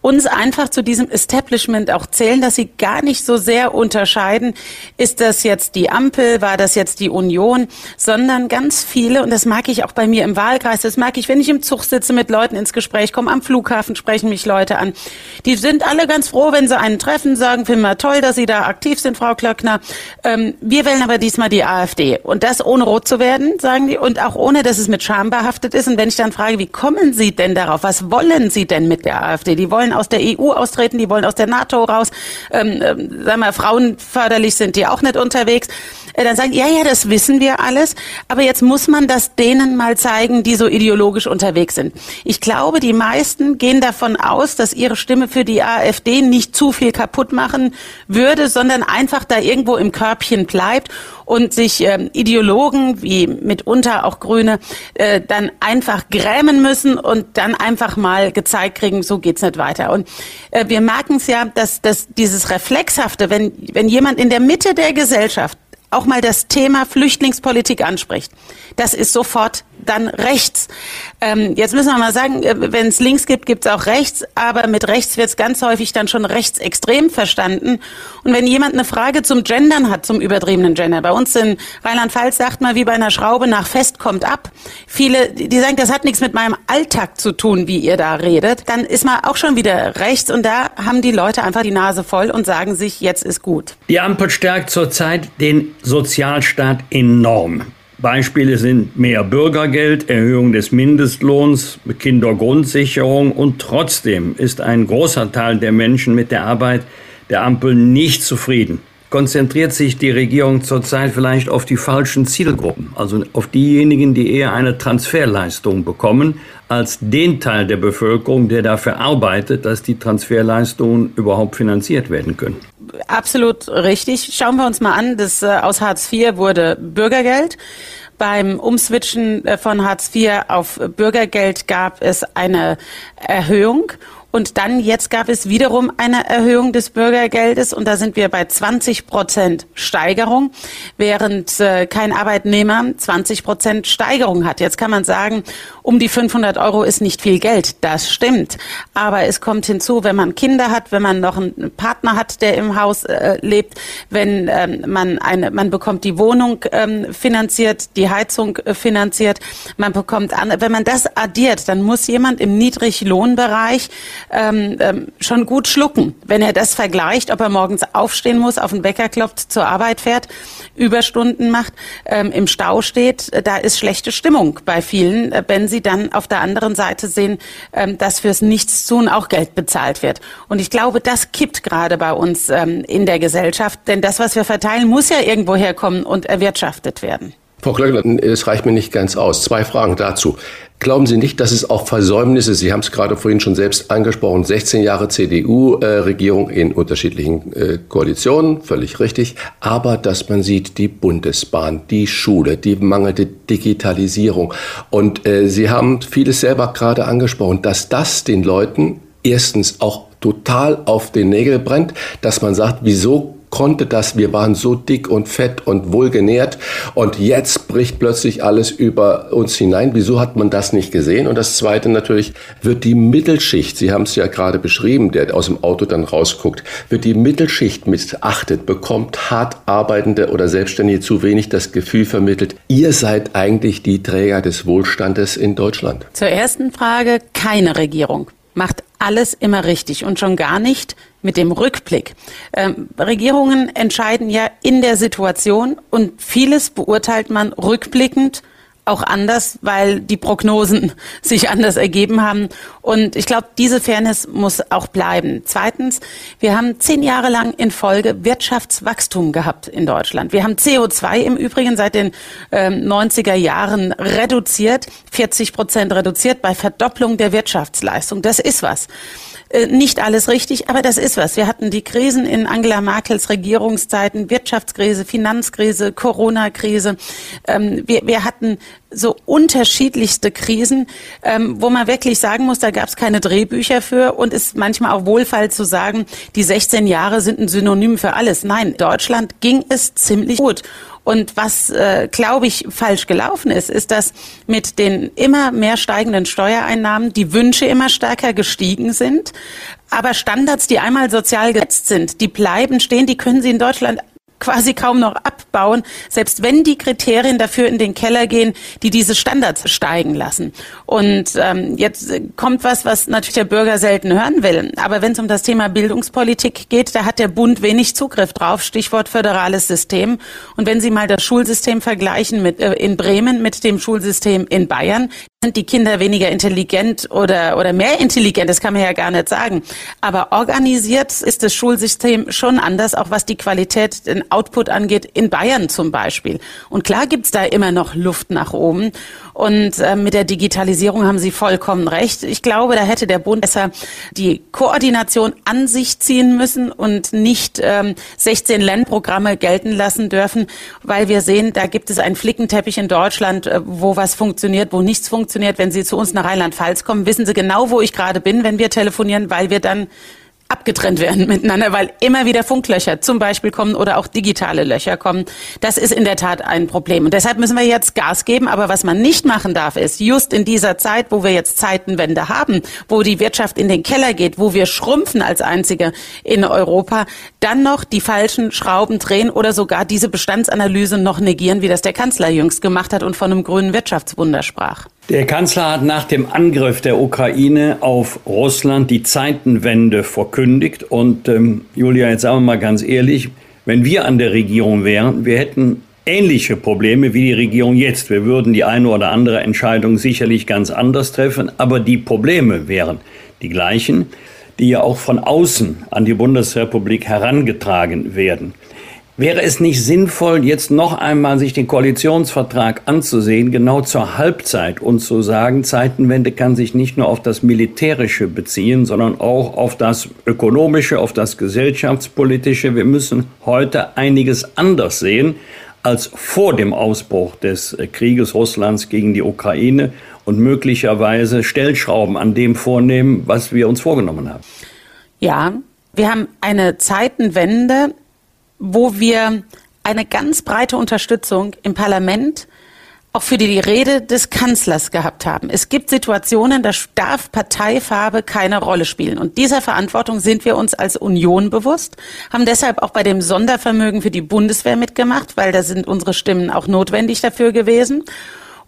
uns einfach zu diesem Establishment auch zählen, dass sie gar nicht so sehr unterscheiden, ist das jetzt die Ampel, war das jetzt die Union, sondern ganz viele, und das mag ich auch bei mir im Wahlkreis, das mag ich, wenn ich im Zug sitze, mit Leuten ins Gespräch komme, am Flughafen sprechen mich Leute an. Die sind alle ganz froh, wenn sie einen treffen, sagen, finden wir toll, dass Sie da aktiv sind, Frau Klöckner. Ähm, wir wählen aber diesmal die AfD. Und das ohne rot zu werden, sagen die, und auch ohne, dass es mit Scham behaftet ist. Und wenn ich dann frage, wie kommen Sie denn darauf? Was wollen Sie denn mit der AfD? Die wollen aus der EU austreten, die wollen aus der NATO raus. Ähm, ähm, sagen wir, frauenförderlich sind die auch nicht unterwegs. Äh, dann sagen, ja, ja, das wissen wir alles, aber jetzt muss man das denen mal zeigen, die so ideologisch unterwegs sind. Ich glaube, die meisten gehen davon aus, dass ihre Stimme für die AfD nicht zu viel kaputt machen würde, sondern einfach da irgendwo im Körbchen bleibt und sich äh, Ideologen wie mitunter auch Grüne äh, dann einfach grämen müssen und dann einfach mal gezeigt kriegen, so geht's nicht weiter. Und äh, wir merken es ja, dass, dass dieses Reflexhafte, wenn, wenn jemand in der Mitte der Gesellschaft auch mal das Thema Flüchtlingspolitik anspricht. Das ist sofort dann rechts. Ähm, jetzt müssen wir mal sagen, äh, wenn es links gibt, gibt es auch rechts, aber mit rechts wird es ganz häufig dann schon rechtsextrem verstanden. Und wenn jemand eine Frage zum Gendern hat, zum übertriebenen Gender, bei uns in Rheinland-Pfalz sagt man wie bei einer Schraube nach fest kommt ab. Viele, die sagen, das hat nichts mit meinem Alltag zu tun, wie ihr da redet, dann ist man auch schon wieder rechts und da haben die Leute einfach die Nase voll und sagen sich, jetzt ist gut. Die Ampel stärkt zurzeit den Sozialstaat enorm. Beispiele sind mehr Bürgergeld, Erhöhung des Mindestlohns, Kindergrundsicherung und trotzdem ist ein großer Teil der Menschen mit der Arbeit der Ampel nicht zufrieden. Konzentriert sich die Regierung zurzeit vielleicht auf die falschen Zielgruppen, also auf diejenigen, die eher eine Transferleistung bekommen, als den Teil der Bevölkerung, der dafür arbeitet, dass die Transferleistungen überhaupt finanziert werden können absolut richtig. Schauen wir uns mal an, das äh, aus Hartz IV wurde Bürgergeld. Beim Umswitchen äh, von Hartz IV auf Bürgergeld gab es eine Erhöhung und dann jetzt gab es wiederum eine Erhöhung des Bürgergeldes und da sind wir bei 20 Prozent Steigerung, während äh, kein Arbeitnehmer 20 Prozent Steigerung hat. Jetzt kann man sagen, um die 500 Euro ist nicht viel Geld. Das stimmt. Aber es kommt hinzu, wenn man Kinder hat, wenn man noch einen Partner hat, der im Haus äh, lebt, wenn ähm, man eine, man bekommt die Wohnung ähm, finanziert, die Heizung äh, finanziert, man bekommt wenn man das addiert, dann muss jemand im Niedriglohnbereich ähm, ähm, schon gut schlucken. Wenn er das vergleicht, ob er morgens aufstehen muss, auf den Wecker klopft, zur Arbeit fährt, Überstunden macht, ähm, im Stau steht, da ist schlechte Stimmung bei vielen, äh, wenn sie dann auf der anderen Seite sehen, ähm, dass fürs Nichtstun auch Geld bezahlt wird. Und ich glaube, das kippt gerade bei uns ähm, in der Gesellschaft, denn das, was wir verteilen, muss ja irgendwo herkommen und erwirtschaftet werden. Frau Klöckner, es reicht mir nicht ganz aus. Zwei Fragen dazu. Glauben Sie nicht, dass es auch Versäumnisse, Sie haben es gerade vorhin schon selbst angesprochen, 16 Jahre CDU-Regierung in unterschiedlichen äh, Koalitionen, völlig richtig, aber dass man sieht, die Bundesbahn, die Schule, die mangelnde Digitalisierung und äh, Sie haben vieles selber gerade angesprochen, dass das den Leuten erstens auch total auf den Nägel brennt, dass man sagt, wieso konnte das, wir waren so dick und fett und wohlgenährt und jetzt bricht plötzlich alles über uns hinein. Wieso hat man das nicht gesehen? Und das Zweite natürlich, wird die Mittelschicht, Sie haben es ja gerade beschrieben, der aus dem Auto dann rausguckt, wird die Mittelschicht missachtet, bekommt hart arbeitende oder Selbstständige zu wenig das Gefühl vermittelt, ihr seid eigentlich die Träger des Wohlstandes in Deutschland. Zur ersten Frage, keine Regierung macht alles immer richtig und schon gar nicht mit dem Rückblick. Ähm, Regierungen entscheiden ja in der Situation und vieles beurteilt man rückblickend auch anders, weil die Prognosen sich anders ergeben haben. Und ich glaube, diese Fairness muss auch bleiben. Zweitens, wir haben zehn Jahre lang in Folge Wirtschaftswachstum gehabt in Deutschland. Wir haben CO2 im Übrigen seit den äh, 90er Jahren reduziert, 40 Prozent reduziert bei Verdopplung der Wirtschaftsleistung. Das ist was. Äh, nicht alles richtig, aber das ist was. Wir hatten die Krisen in Angela Merkels Regierungszeiten, Wirtschaftskrise, Finanzkrise, Corona-Krise. Ähm, wir, wir hatten so unterschiedlichste Krisen, ähm, wo man wirklich sagen muss, da gab es keine Drehbücher für und ist manchmal auch wohlfall zu sagen, die 16 Jahre sind ein Synonym für alles. Nein, Deutschland ging es ziemlich gut. Und was, äh, glaube ich, falsch gelaufen ist, ist, dass mit den immer mehr steigenden Steuereinnahmen die Wünsche immer stärker gestiegen sind. Aber Standards, die einmal sozial gesetzt sind, die bleiben stehen, die können Sie in Deutschland quasi kaum noch abbauen, selbst wenn die Kriterien dafür in den Keller gehen, die diese Standards steigen lassen. Und ähm, jetzt kommt was, was natürlich der Bürger selten hören will. Aber wenn es um das Thema Bildungspolitik geht, da hat der Bund wenig Zugriff drauf. Stichwort föderales System. Und wenn Sie mal das Schulsystem vergleichen mit äh, in Bremen mit dem Schulsystem in Bayern, sind die Kinder weniger intelligent oder, oder mehr intelligent, das kann man ja gar nicht sagen. Aber organisiert ist das Schulsystem schon anders, auch was die Qualität, den Output angeht, in Bayern zum Beispiel. Und klar gibt's da immer noch Luft nach oben. Und äh, mit der Digitalisierung haben Sie vollkommen recht. Ich glaube, da hätte der Bund besser die Koordination an sich ziehen müssen und nicht ähm, 16 Lernprogramme gelten lassen dürfen, weil wir sehen, da gibt es einen Flickenteppich in Deutschland, äh, wo was funktioniert, wo nichts funktioniert. Wenn Sie zu uns nach Rheinland-Pfalz kommen, wissen Sie genau, wo ich gerade bin, wenn wir telefonieren, weil wir dann abgetrennt werden miteinander, weil immer wieder Funklöcher zum Beispiel kommen oder auch digitale Löcher kommen. Das ist in der Tat ein Problem. Und deshalb müssen wir jetzt Gas geben. Aber was man nicht machen darf, ist just in dieser Zeit, wo wir jetzt Zeitenwende haben, wo die Wirtschaft in den Keller geht, wo wir schrumpfen als einzige in Europa, dann noch die falschen Schrauben drehen oder sogar diese Bestandsanalyse noch negieren, wie das der Kanzler jüngst gemacht hat und von einem grünen Wirtschaftswunder sprach. Der Kanzler hat nach dem Angriff der Ukraine auf Russland die Zeitenwende verkündigt. Und ähm, Julia, jetzt sagen wir mal ganz ehrlich, wenn wir an der Regierung wären, wir hätten ähnliche Probleme wie die Regierung jetzt. Wir würden die eine oder andere Entscheidung sicherlich ganz anders treffen, aber die Probleme wären die gleichen, die ja auch von außen an die Bundesrepublik herangetragen werden. Wäre es nicht sinnvoll, jetzt noch einmal sich den Koalitionsvertrag anzusehen, genau zur Halbzeit und zu sagen, Zeitenwende kann sich nicht nur auf das Militärische beziehen, sondern auch auf das Ökonomische, auf das Gesellschaftspolitische. Wir müssen heute einiges anders sehen als vor dem Ausbruch des Krieges Russlands gegen die Ukraine und möglicherweise Stellschrauben an dem vornehmen, was wir uns vorgenommen haben. Ja, wir haben eine Zeitenwende wo wir eine ganz breite Unterstützung im Parlament auch für die Rede des Kanzlers gehabt haben. Es gibt Situationen, da darf Parteifarbe keine Rolle spielen. Und dieser Verantwortung sind wir uns als Union bewusst, haben deshalb auch bei dem Sondervermögen für die Bundeswehr mitgemacht, weil da sind unsere Stimmen auch notwendig dafür gewesen.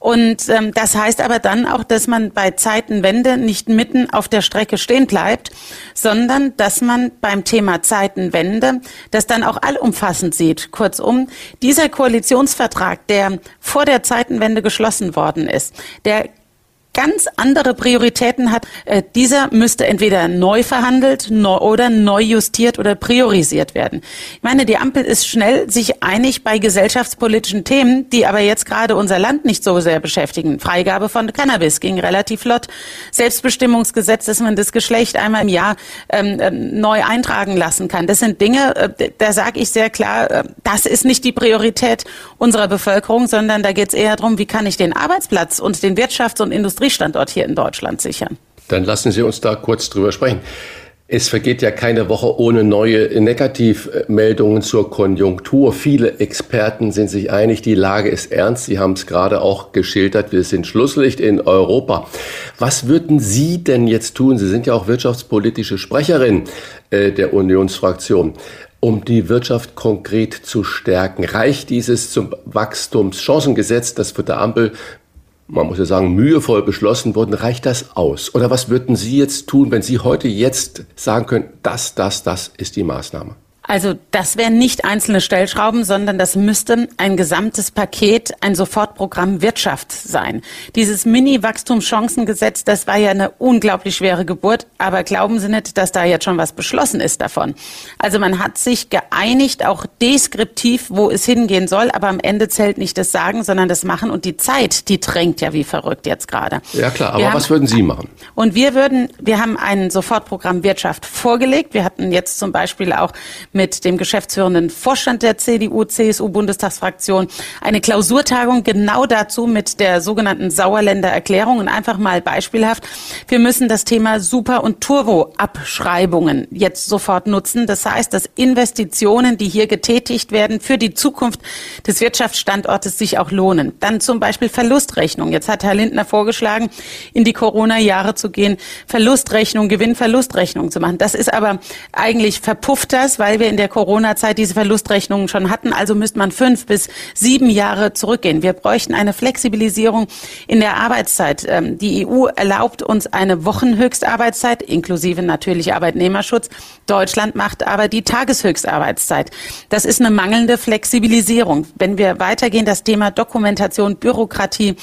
Und ähm, das heißt aber dann auch, dass man bei Zeitenwende nicht mitten auf der Strecke stehen bleibt, sondern dass man beim Thema Zeitenwende das dann auch allumfassend sieht. Kurzum, dieser Koalitionsvertrag, der vor der Zeitenwende geschlossen worden ist, der ganz andere Prioritäten hat, äh, dieser müsste entweder neu verhandelt neu oder neu justiert oder priorisiert werden. Ich meine, die Ampel ist schnell sich einig bei gesellschaftspolitischen Themen, die aber jetzt gerade unser Land nicht so sehr beschäftigen. Freigabe von Cannabis ging relativ flott. Selbstbestimmungsgesetz, dass man das Geschlecht einmal im Jahr ähm, äh, neu eintragen lassen kann. Das sind Dinge, äh, da sage ich sehr klar, äh, das ist nicht die Priorität unserer Bevölkerung, sondern da geht es eher darum, wie kann ich den Arbeitsplatz und den Wirtschafts- und Industrie Industriestandort hier in Deutschland sichern. Dann lassen Sie uns da kurz drüber sprechen. Es vergeht ja keine Woche ohne neue Negativmeldungen zur Konjunktur. Viele Experten sind sich einig, die Lage ist ernst. Sie haben es gerade auch geschildert. Wir sind Schlusslicht in Europa. Was würden Sie denn jetzt tun? Sie sind ja auch wirtschaftspolitische Sprecherin äh, der Unionsfraktion um die Wirtschaft konkret zu stärken? Reicht dieses zum Wachstumschancengesetz, das für der Ampel man muss ja sagen, mühevoll beschlossen wurden, reicht das aus? Oder was würden Sie jetzt tun, wenn Sie heute jetzt sagen können, das, das, das ist die Maßnahme? Also das wären nicht einzelne Stellschrauben, sondern das müsste ein gesamtes Paket, ein Sofortprogramm Wirtschaft sein. Dieses Mini-Wachstumschancengesetz, das war ja eine unglaublich schwere Geburt, aber glauben Sie nicht, dass da jetzt schon was beschlossen ist davon. Also man hat sich geeinigt, auch deskriptiv, wo es hingehen soll, aber am Ende zählt nicht das Sagen, sondern das Machen und die Zeit, die drängt ja wie verrückt jetzt gerade. Ja klar, aber wir was haben, würden Sie machen? Und wir würden, wir haben ein Sofortprogramm Wirtschaft vorgelegt. Wir hatten jetzt zum Beispiel auch mit dem geschäftsführenden Vorstand der CDU-CSU-Bundestagsfraktion eine Klausurtagung genau dazu mit der sogenannten Sauerländer Erklärung. Und einfach mal beispielhaft, wir müssen das Thema Super- und Turbo-Abschreibungen jetzt sofort nutzen. Das heißt, dass Investitionen, die hier getätigt werden, für die Zukunft des Wirtschaftsstandortes sich auch lohnen. Dann zum Beispiel Verlustrechnung. Jetzt hat Herr Lindner vorgeschlagen, in die Corona-Jahre zu gehen, Verlustrechnung, Gewinn-Verlustrechnung zu machen. Das ist aber eigentlich verpufft das, weil wir in der Corona-Zeit diese Verlustrechnungen schon hatten. Also müsste man fünf bis sieben Jahre zurückgehen. Wir bräuchten eine Flexibilisierung in der Arbeitszeit. Ähm, die EU erlaubt uns eine Wochenhöchstarbeitszeit, inklusive natürlich Arbeitnehmerschutz. Deutschland macht aber die Tageshöchstarbeitszeit. Das ist eine mangelnde Flexibilisierung. Wenn wir weitergehen, das Thema Dokumentation, Bürokratie,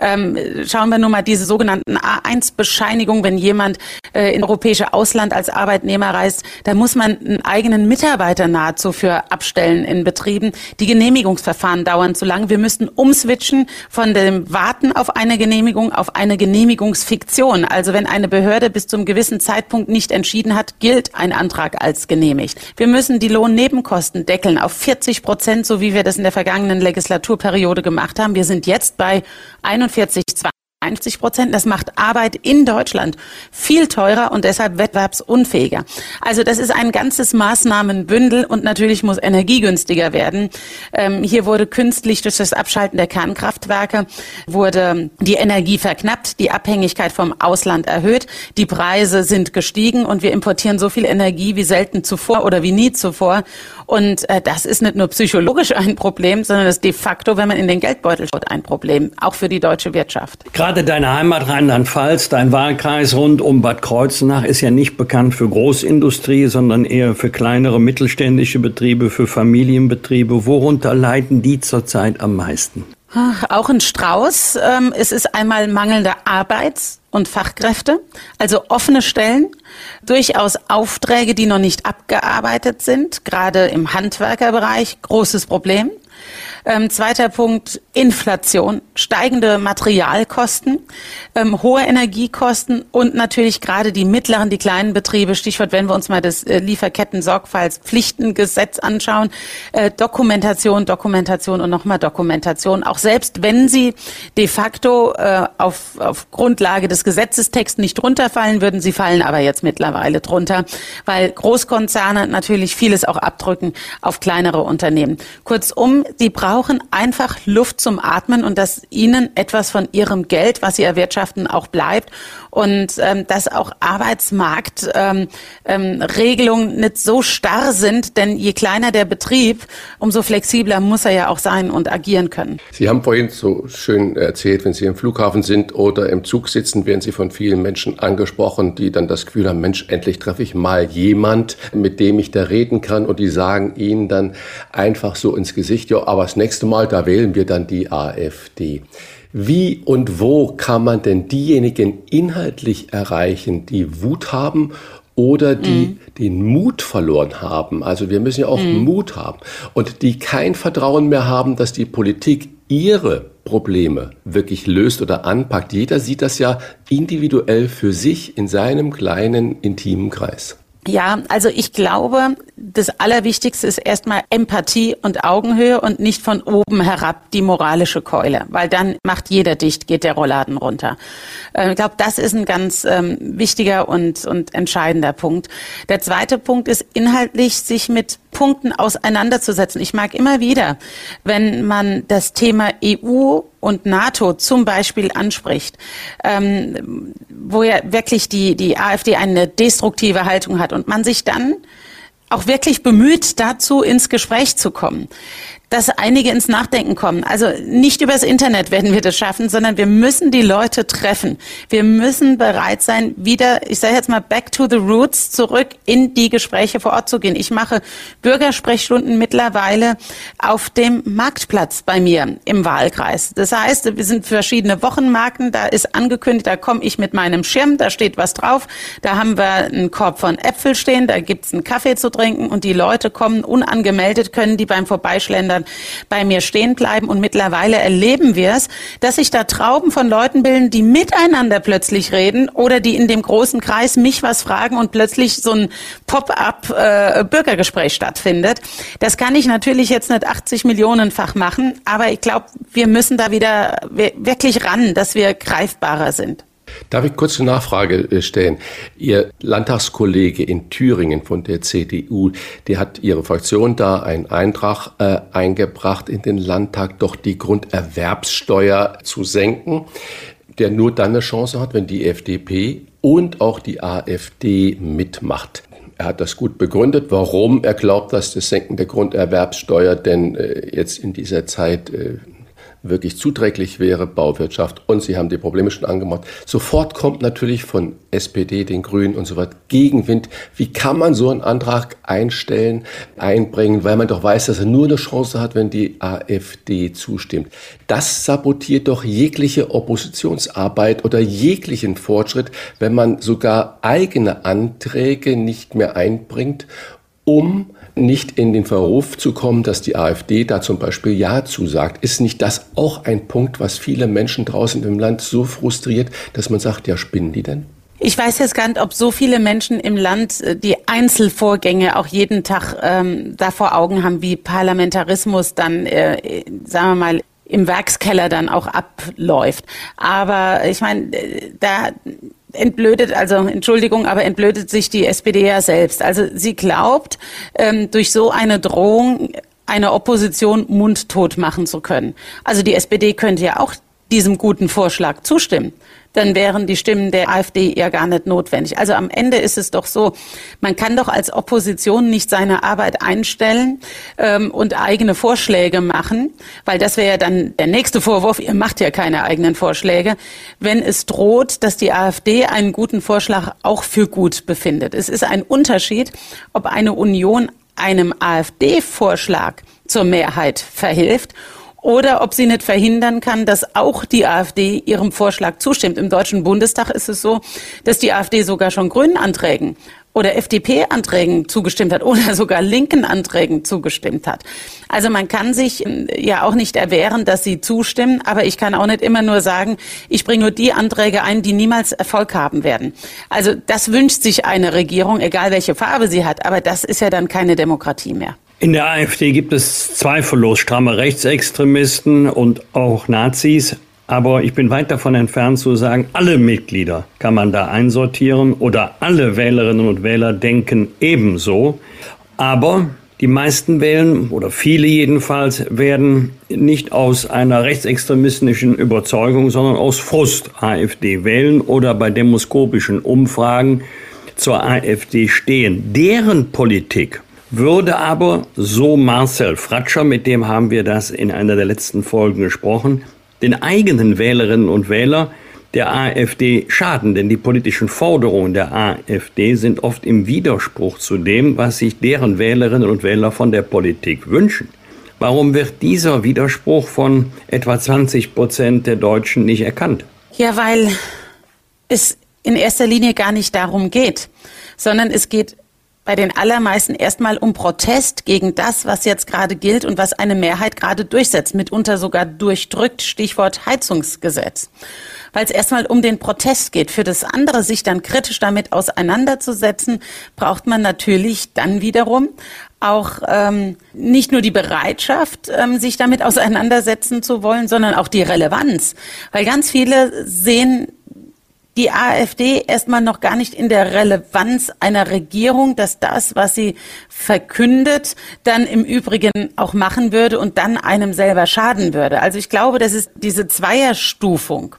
ähm, schauen wir nur mal diese sogenannten A1-Bescheinigungen, wenn jemand äh, in europäische Ausland als Arbeitnehmer reist, da muss man einen eigenen Mitarbeiter nahezu für abstellen in Betrieben. Die Genehmigungsverfahren dauern zu lang. Wir müssten umswitchen von dem Warten auf eine Genehmigung auf eine Genehmigungsfiktion. Also wenn eine Behörde bis zum gewissen Zeitpunkt nicht entschieden hat, gilt ein Antrag als genehmigt. Wir müssen die Lohnnebenkosten deckeln auf 40 Prozent, so wie wir das in der vergangenen Legislaturperiode gemacht haben. Wir sind jetzt bei 41, 49 50 Prozent. Das macht Arbeit in Deutschland viel teurer und deshalb wettbewerbsunfähiger. Also das ist ein ganzes Maßnahmenbündel und natürlich muss Energie günstiger werden. Ähm, hier wurde künstlich durch das Abschalten der Kernkraftwerke wurde die Energie verknappt, die Abhängigkeit vom Ausland erhöht, die Preise sind gestiegen und wir importieren so viel Energie wie selten zuvor oder wie nie zuvor. Und äh, das ist nicht nur psychologisch ein Problem, sondern das ist de facto, wenn man in den Geldbeutel schaut, ein Problem, auch für die deutsche Wirtschaft. Gerade Gerade deine Heimat Rheinland-Pfalz, dein Wahlkreis rund um Bad Kreuznach ist ja nicht bekannt für Großindustrie, sondern eher für kleinere mittelständische Betriebe, für Familienbetriebe. Worunter leiden die zurzeit am meisten? Auch ein Strauß. Ähm, es ist einmal mangelnde Arbeits- und Fachkräfte, also offene Stellen, durchaus Aufträge, die noch nicht abgearbeitet sind, gerade im Handwerkerbereich, großes Problem. Ähm, zweiter Punkt, Inflation, steigende Materialkosten, ähm, hohe Energiekosten und natürlich gerade die mittleren, die kleinen Betriebe, Stichwort, wenn wir uns mal das äh, Lieferketten-Sorgfaltspflichtengesetz anschauen, äh, Dokumentation, Dokumentation und nochmal Dokumentation. Auch selbst wenn sie de facto äh, auf, auf Grundlage des Gesetzestexts nicht runterfallen würden, sie fallen aber jetzt mittlerweile drunter, weil Großkonzerne natürlich vieles auch abdrücken auf kleinere Unternehmen. Kurzum, die brauchen einfach Luft zum Atmen und dass ihnen etwas von ihrem Geld, was sie erwirtschaften, auch bleibt und ähm, dass auch Arbeitsmarktregelungen ähm, ähm, nicht so starr sind, denn je kleiner der Betrieb, umso flexibler muss er ja auch sein und agieren können. Sie haben vorhin so schön erzählt, wenn Sie im Flughafen sind oder im Zug sitzen, werden Sie von vielen Menschen angesprochen, die dann das Gefühl haben, Mensch, endlich treffe ich mal jemand, mit dem ich da reden kann und die sagen Ihnen dann einfach so ins Gesicht, ja, aber das nächste Mal, da wählen wir dann die AfD. Wie und wo kann man denn diejenigen inhaltlich erreichen, die Wut haben oder die mhm. den Mut verloren haben? Also wir müssen ja auch mhm. Mut haben und die kein Vertrauen mehr haben, dass die Politik ihre Probleme wirklich löst oder anpackt. Jeder sieht das ja individuell für sich in seinem kleinen, intimen Kreis. Ja, also ich glaube, das Allerwichtigste ist erstmal Empathie und Augenhöhe und nicht von oben herab die moralische Keule, weil dann macht jeder dicht, geht der Rollladen runter. Äh, ich glaube, das ist ein ganz ähm, wichtiger und, und entscheidender Punkt. Der zweite Punkt ist inhaltlich sich mit Punkten auseinanderzusetzen. Ich mag immer wieder, wenn man das Thema EU und NATO zum Beispiel anspricht, ähm, wo ja wirklich die, die AfD eine destruktive Haltung hat und man sich dann auch wirklich bemüht, dazu ins Gespräch zu kommen dass einige ins Nachdenken kommen. Also nicht übers Internet werden wir das schaffen, sondern wir müssen die Leute treffen. Wir müssen bereit sein, wieder, ich sage jetzt mal, back to the roots, zurück in die Gespräche vor Ort zu gehen. Ich mache Bürgersprechstunden mittlerweile auf dem Marktplatz bei mir im Wahlkreis. Das heißt, wir sind verschiedene Wochenmarken, da ist angekündigt, da komme ich mit meinem Schirm, da steht was drauf, da haben wir einen Korb von Äpfel stehen, da gibt's einen Kaffee zu trinken und die Leute kommen unangemeldet, können die beim Vorbeischlendern sondern bei mir stehen bleiben. Und mittlerweile erleben wir es, dass sich da Trauben von Leuten bilden, die miteinander plötzlich reden oder die in dem großen Kreis mich was fragen und plötzlich so ein Pop-up-Bürgergespräch äh, stattfindet. Das kann ich natürlich jetzt nicht 80 Millionenfach machen, aber ich glaube, wir müssen da wieder wirklich ran, dass wir greifbarer sind. Darf ich kurz eine Nachfrage äh, stellen? Ihr Landtagskollege in Thüringen von der CDU, der hat Ihre Fraktion da einen Eintrag äh, eingebracht in den Landtag, doch die Grunderwerbssteuer zu senken, der nur dann eine Chance hat, wenn die FDP und auch die AfD mitmacht. Er hat das gut begründet, warum er glaubt, dass das Senken der Grunderwerbssteuer denn äh, jetzt in dieser Zeit äh, wirklich zuträglich wäre, Bauwirtschaft. Und Sie haben die Probleme schon angemacht. Sofort kommt natürlich von SPD, den Grünen und so weiter Gegenwind. Wie kann man so einen Antrag einstellen, einbringen, weil man doch weiß, dass er nur eine Chance hat, wenn die AfD zustimmt. Das sabotiert doch jegliche Oppositionsarbeit oder jeglichen Fortschritt, wenn man sogar eigene Anträge nicht mehr einbringt, um nicht in den Verruf zu kommen, dass die AfD da zum Beispiel Ja zusagt. Ist nicht das auch ein Punkt, was viele Menschen draußen im Land so frustriert, dass man sagt, ja, spinnen die denn? Ich weiß jetzt gar nicht, ob so viele Menschen im Land äh, die Einzelvorgänge auch jeden Tag ähm, da vor Augen haben, wie Parlamentarismus dann, äh, sagen wir mal, im Werkskeller dann auch abläuft. Aber ich meine, äh, da entblödet, also Entschuldigung, aber entblödet sich die SPD ja selbst. Also sie glaubt, ähm, durch so eine Drohung eine Opposition mundtot machen zu können. Also die SPD könnte ja auch diesem guten Vorschlag zustimmen dann wären die Stimmen der AfD ja gar nicht notwendig. Also am Ende ist es doch so, man kann doch als Opposition nicht seine Arbeit einstellen ähm, und eigene Vorschläge machen, weil das wäre ja dann der nächste Vorwurf, ihr macht ja keine eigenen Vorschläge, wenn es droht, dass die AfD einen guten Vorschlag auch für gut befindet. Es ist ein Unterschied, ob eine Union einem AfD-Vorschlag zur Mehrheit verhilft oder ob sie nicht verhindern kann, dass auch die AfD ihrem Vorschlag zustimmt. Im Deutschen Bundestag ist es so, dass die AfD sogar schon grünen Anträgen oder FDP-Anträgen zugestimmt hat oder sogar linken Anträgen zugestimmt hat. Also man kann sich ähm, ja auch nicht erwehren, dass sie zustimmen, aber ich kann auch nicht immer nur sagen, ich bringe nur die Anträge ein, die niemals Erfolg haben werden. Also das wünscht sich eine Regierung, egal welche Farbe sie hat, aber das ist ja dann keine Demokratie mehr. In der AfD gibt es zweifellos stramme Rechtsextremisten und auch Nazis. Aber ich bin weit davon entfernt zu sagen, alle Mitglieder kann man da einsortieren oder alle Wählerinnen und Wähler denken ebenso. Aber die meisten wählen oder viele jedenfalls werden nicht aus einer rechtsextremistischen Überzeugung, sondern aus Frust AfD wählen oder bei demoskopischen Umfragen zur AfD stehen. Deren Politik würde aber, so Marcel Fratscher, mit dem haben wir das in einer der letzten Folgen gesprochen, den eigenen Wählerinnen und Wähler der AfD schaden, denn die politischen Forderungen der AfD sind oft im Widerspruch zu dem, was sich deren Wählerinnen und Wähler von der Politik wünschen. Warum wird dieser Widerspruch von etwa 20 Prozent der Deutschen nicht erkannt? Ja, weil es in erster Linie gar nicht darum geht, sondern es geht bei den allermeisten erstmal um Protest gegen das, was jetzt gerade gilt und was eine Mehrheit gerade durchsetzt, mitunter sogar durchdrückt, Stichwort Heizungsgesetz. Weil es erstmal um den Protest geht. Für das andere, sich dann kritisch damit auseinanderzusetzen, braucht man natürlich dann wiederum auch ähm, nicht nur die Bereitschaft, ähm, sich damit auseinandersetzen zu wollen, sondern auch die Relevanz. Weil ganz viele sehen die AfD erstmal noch gar nicht in der Relevanz einer Regierung, dass das, was sie verkündet, dann im Übrigen auch machen würde und dann einem selber schaden würde. Also ich glaube, das ist diese Zweierstufung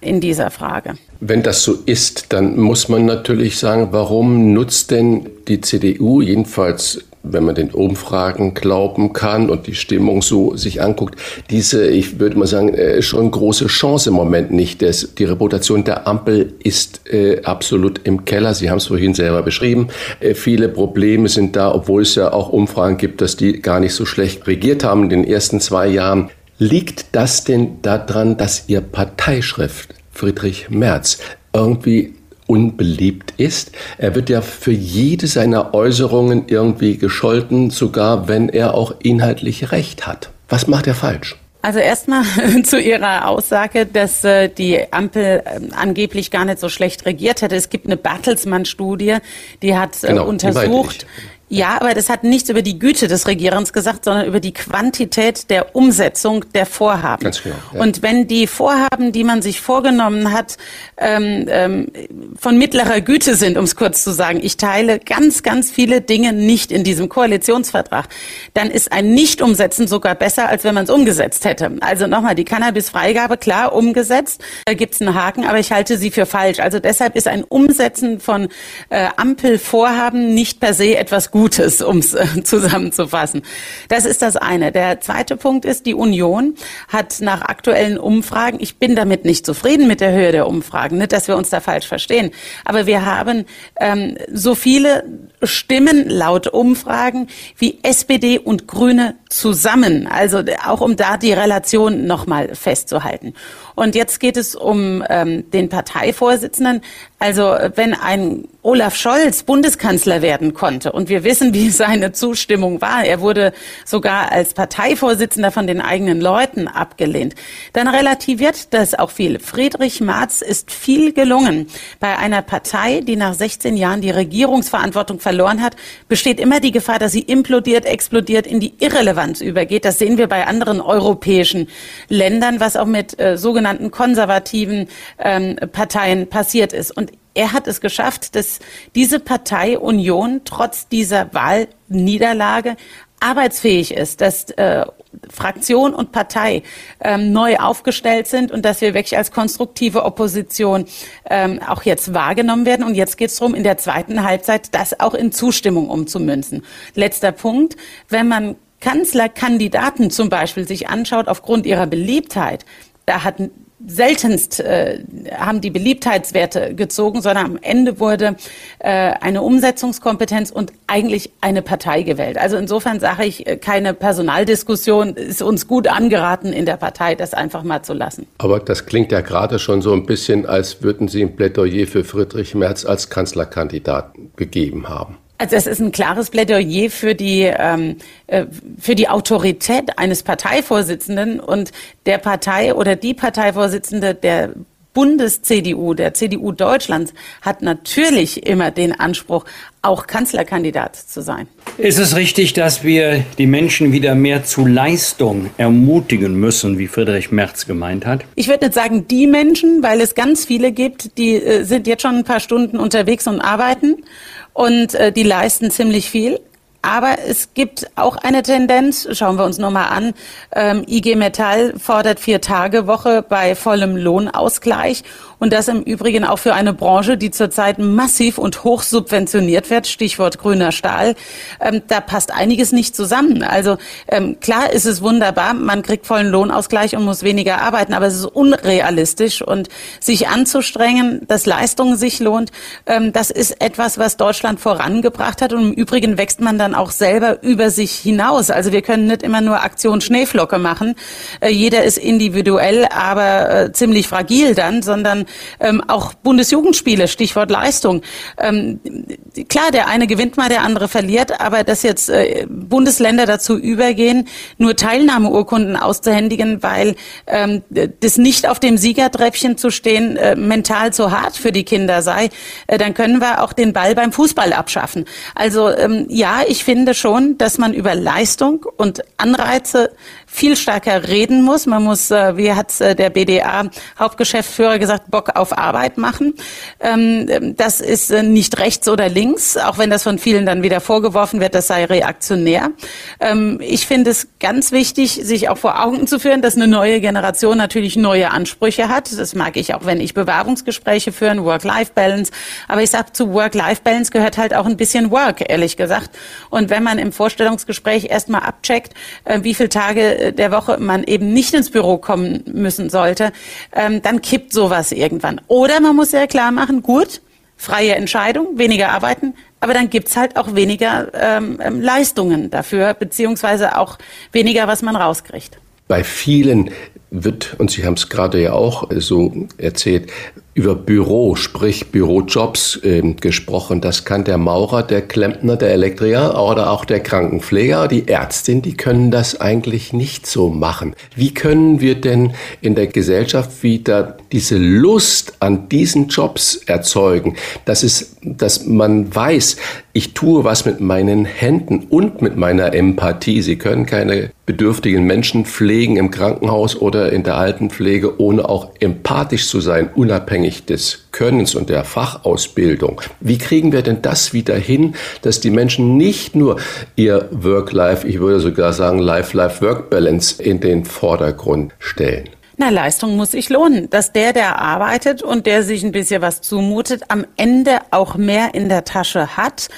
in dieser Frage. Wenn das so ist, dann muss man natürlich sagen, warum nutzt denn die CDU jedenfalls wenn man den Umfragen glauben kann und die Stimmung so sich anguckt, diese, ich würde mal sagen, äh, schon große Chance im Moment nicht. Das, die Reputation der Ampel ist äh, absolut im Keller. Sie haben es vorhin selber beschrieben. Äh, viele Probleme sind da, obwohl es ja auch Umfragen gibt, dass die gar nicht so schlecht regiert haben in den ersten zwei Jahren. Liegt das denn daran, dass Ihr Parteischrift Friedrich Merz irgendwie unbeliebt ist. Er wird ja für jede seiner Äußerungen irgendwie gescholten, sogar wenn er auch inhaltlich recht hat. Was macht er falsch? Also erstmal zu Ihrer Aussage, dass äh, die Ampel äh, angeblich gar nicht so schlecht regiert hätte. Es gibt eine Bertelsmann-Studie, die hat äh, genau, untersucht, ja, aber das hat nichts über die Güte des Regierens gesagt, sondern über die Quantität der Umsetzung der Vorhaben. Ganz genau. Ja. Und wenn die Vorhaben, die man sich vorgenommen hat, ähm, ähm, von mittlerer Güte sind, um es kurz zu sagen, ich teile ganz, ganz viele Dinge nicht in diesem Koalitionsvertrag, dann ist ein Nicht-Umsetzen sogar besser, als wenn man es umgesetzt hätte. Also nochmal, die Cannabis-Freigabe, klar, umgesetzt, da gibt's einen Haken, aber ich halte sie für falsch. Also deshalb ist ein Umsetzen von äh, Ampelvorhaben nicht per se etwas Gutes. Gutes, um es äh, zusammenzufassen. Das ist das eine. Der zweite Punkt ist, die Union hat nach aktuellen Umfragen, ich bin damit nicht zufrieden mit der Höhe der Umfragen, nicht, dass wir uns da falsch verstehen, aber wir haben ähm, so viele Stimmen laut Umfragen wie SPD und Grüne zusammen. Also auch um da die Relation nochmal festzuhalten. Und jetzt geht es um ähm, den Parteivorsitzenden. Also wenn ein Olaf Scholz Bundeskanzler werden konnte und wir wissen, wie seine Zustimmung war, er wurde sogar als Parteivorsitzender von den eigenen Leuten abgelehnt, dann relativiert das auch viel. Friedrich Marz ist viel gelungen. Bei einer Partei, die nach 16 Jahren die Regierungsverantwortung verloren hat, besteht immer die Gefahr, dass sie implodiert, explodiert, in die Irrelevanz übergeht. Das sehen wir bei anderen europäischen Ländern, was auch mit äh, sogenannten konservativen ähm, Parteien passiert ist. Und er hat es geschafft, dass diese Partei Union trotz dieser Wahlniederlage arbeitsfähig ist, dass äh, Fraktion und Partei ähm, neu aufgestellt sind und dass wir wirklich als konstruktive Opposition ähm, auch jetzt wahrgenommen werden. Und jetzt geht es darum, in der zweiten Halbzeit das auch in Zustimmung umzumünzen. Letzter Punkt, wenn man Kanzlerkandidaten zum Beispiel sich anschaut aufgrund ihrer Beliebtheit, da hat seltenst äh, haben die Beliebtheitswerte gezogen, sondern am Ende wurde äh, eine Umsetzungskompetenz und eigentlich eine Partei gewählt. Also insofern sage ich, äh, keine Personaldiskussion ist uns gut angeraten in der Partei, das einfach mal zu lassen. Aber das klingt ja gerade schon so ein bisschen, als würden Sie ein Plädoyer für Friedrich Merz als Kanzlerkandidat gegeben haben. Also es ist ein klares Plädoyer für die ähm, äh, für die Autorität eines Parteivorsitzenden und der Partei oder die Parteivorsitzende der Bundes-CDU, der CDU Deutschlands, hat natürlich immer den Anspruch, auch Kanzlerkandidat zu sein. Ist es richtig, dass wir die Menschen wieder mehr zu Leistung ermutigen müssen, wie Friedrich Merz gemeint hat? Ich würde nicht sagen die Menschen, weil es ganz viele gibt, die äh, sind jetzt schon ein paar Stunden unterwegs und arbeiten und äh, die leisten ziemlich viel. Aber es gibt auch eine Tendenz, schauen wir uns nochmal an, ähm, IG Metall fordert vier Tage Woche bei vollem Lohnausgleich und das im Übrigen auch für eine Branche, die zurzeit massiv und hoch subventioniert wird, Stichwort grüner Stahl. Ähm, da passt einiges nicht zusammen. Also ähm, klar ist es wunderbar, man kriegt vollen Lohnausgleich und muss weniger arbeiten, aber es ist unrealistisch und sich anzustrengen, dass Leistung sich lohnt, ähm, das ist etwas, was Deutschland vorangebracht hat und im Übrigen wächst man dann auch selber über sich hinaus. Also wir können nicht immer nur Aktion Schneeflocke machen. Äh, jeder ist individuell, aber äh, ziemlich fragil dann, sondern ähm, auch Bundesjugendspiele, Stichwort Leistung. Ähm, klar, der eine gewinnt mal, der andere verliert, aber dass jetzt äh, Bundesländer dazu übergehen, nur Teilnahmeurkunden auszuhändigen, weil ähm, das nicht auf dem Siegertreppchen zu stehen äh, mental zu hart für die Kinder sei, äh, dann können wir auch den Ball beim Fußball abschaffen. Also ähm, ja, ich finde schon, dass man über Leistung und Anreize viel stärker reden muss. Man muss, äh, wie hat äh, der BDA-Hauptgeschäftsführer gesagt, Bock auf Arbeit machen. Ähm, das ist äh, nicht rechts oder links, auch wenn das von vielen dann wieder vorgeworfen wird, das sei reaktionär. Ähm, ich finde es ganz wichtig, sich auch vor Augen zu führen, dass eine neue Generation natürlich neue Ansprüche hat. Das mag ich auch, wenn ich Bewerbungsgespräche führen, Work-Life-Balance. Aber ich sage, zu Work-Life-Balance gehört halt auch ein bisschen Work, ehrlich gesagt. Und wenn man im Vorstellungsgespräch erstmal abcheckt, wie viele Tage der Woche man eben nicht ins Büro kommen müssen sollte, ähm, dann kippt sowas irgendwann. Oder man muss sehr klar machen, gut, freie Entscheidung, weniger arbeiten, aber dann gibt's halt auch weniger ähm, ähm Leistungen dafür, beziehungsweise auch weniger, was man rauskriegt. Bei vielen wird, und Sie haben es gerade ja auch so erzählt, über Büro, sprich Bürojobs äh, gesprochen. Das kann der Maurer, der Klempner, der Elektriker oder auch der Krankenpfleger, die Ärztin, die können das eigentlich nicht so machen. Wie können wir denn in der Gesellschaft wieder diese Lust an diesen Jobs erzeugen? Das ist, dass man weiß, ich tue was mit meinen Händen und mit meiner Empathie. Sie können keine bedürftigen Menschen pflegen im Krankenhaus oder in der Altenpflege, ohne auch empathisch zu sein, unabhängig unabhängig des Könnens und der Fachausbildung. Wie kriegen wir denn das wieder hin, dass die Menschen nicht nur ihr Work-Life, ich würde sogar sagen Life-Life-Work-Balance in den Vordergrund stellen? Na, Leistung muss sich lohnen, dass der, der arbeitet und der sich ein bisschen was zumutet, am Ende auch mehr in der Tasche hat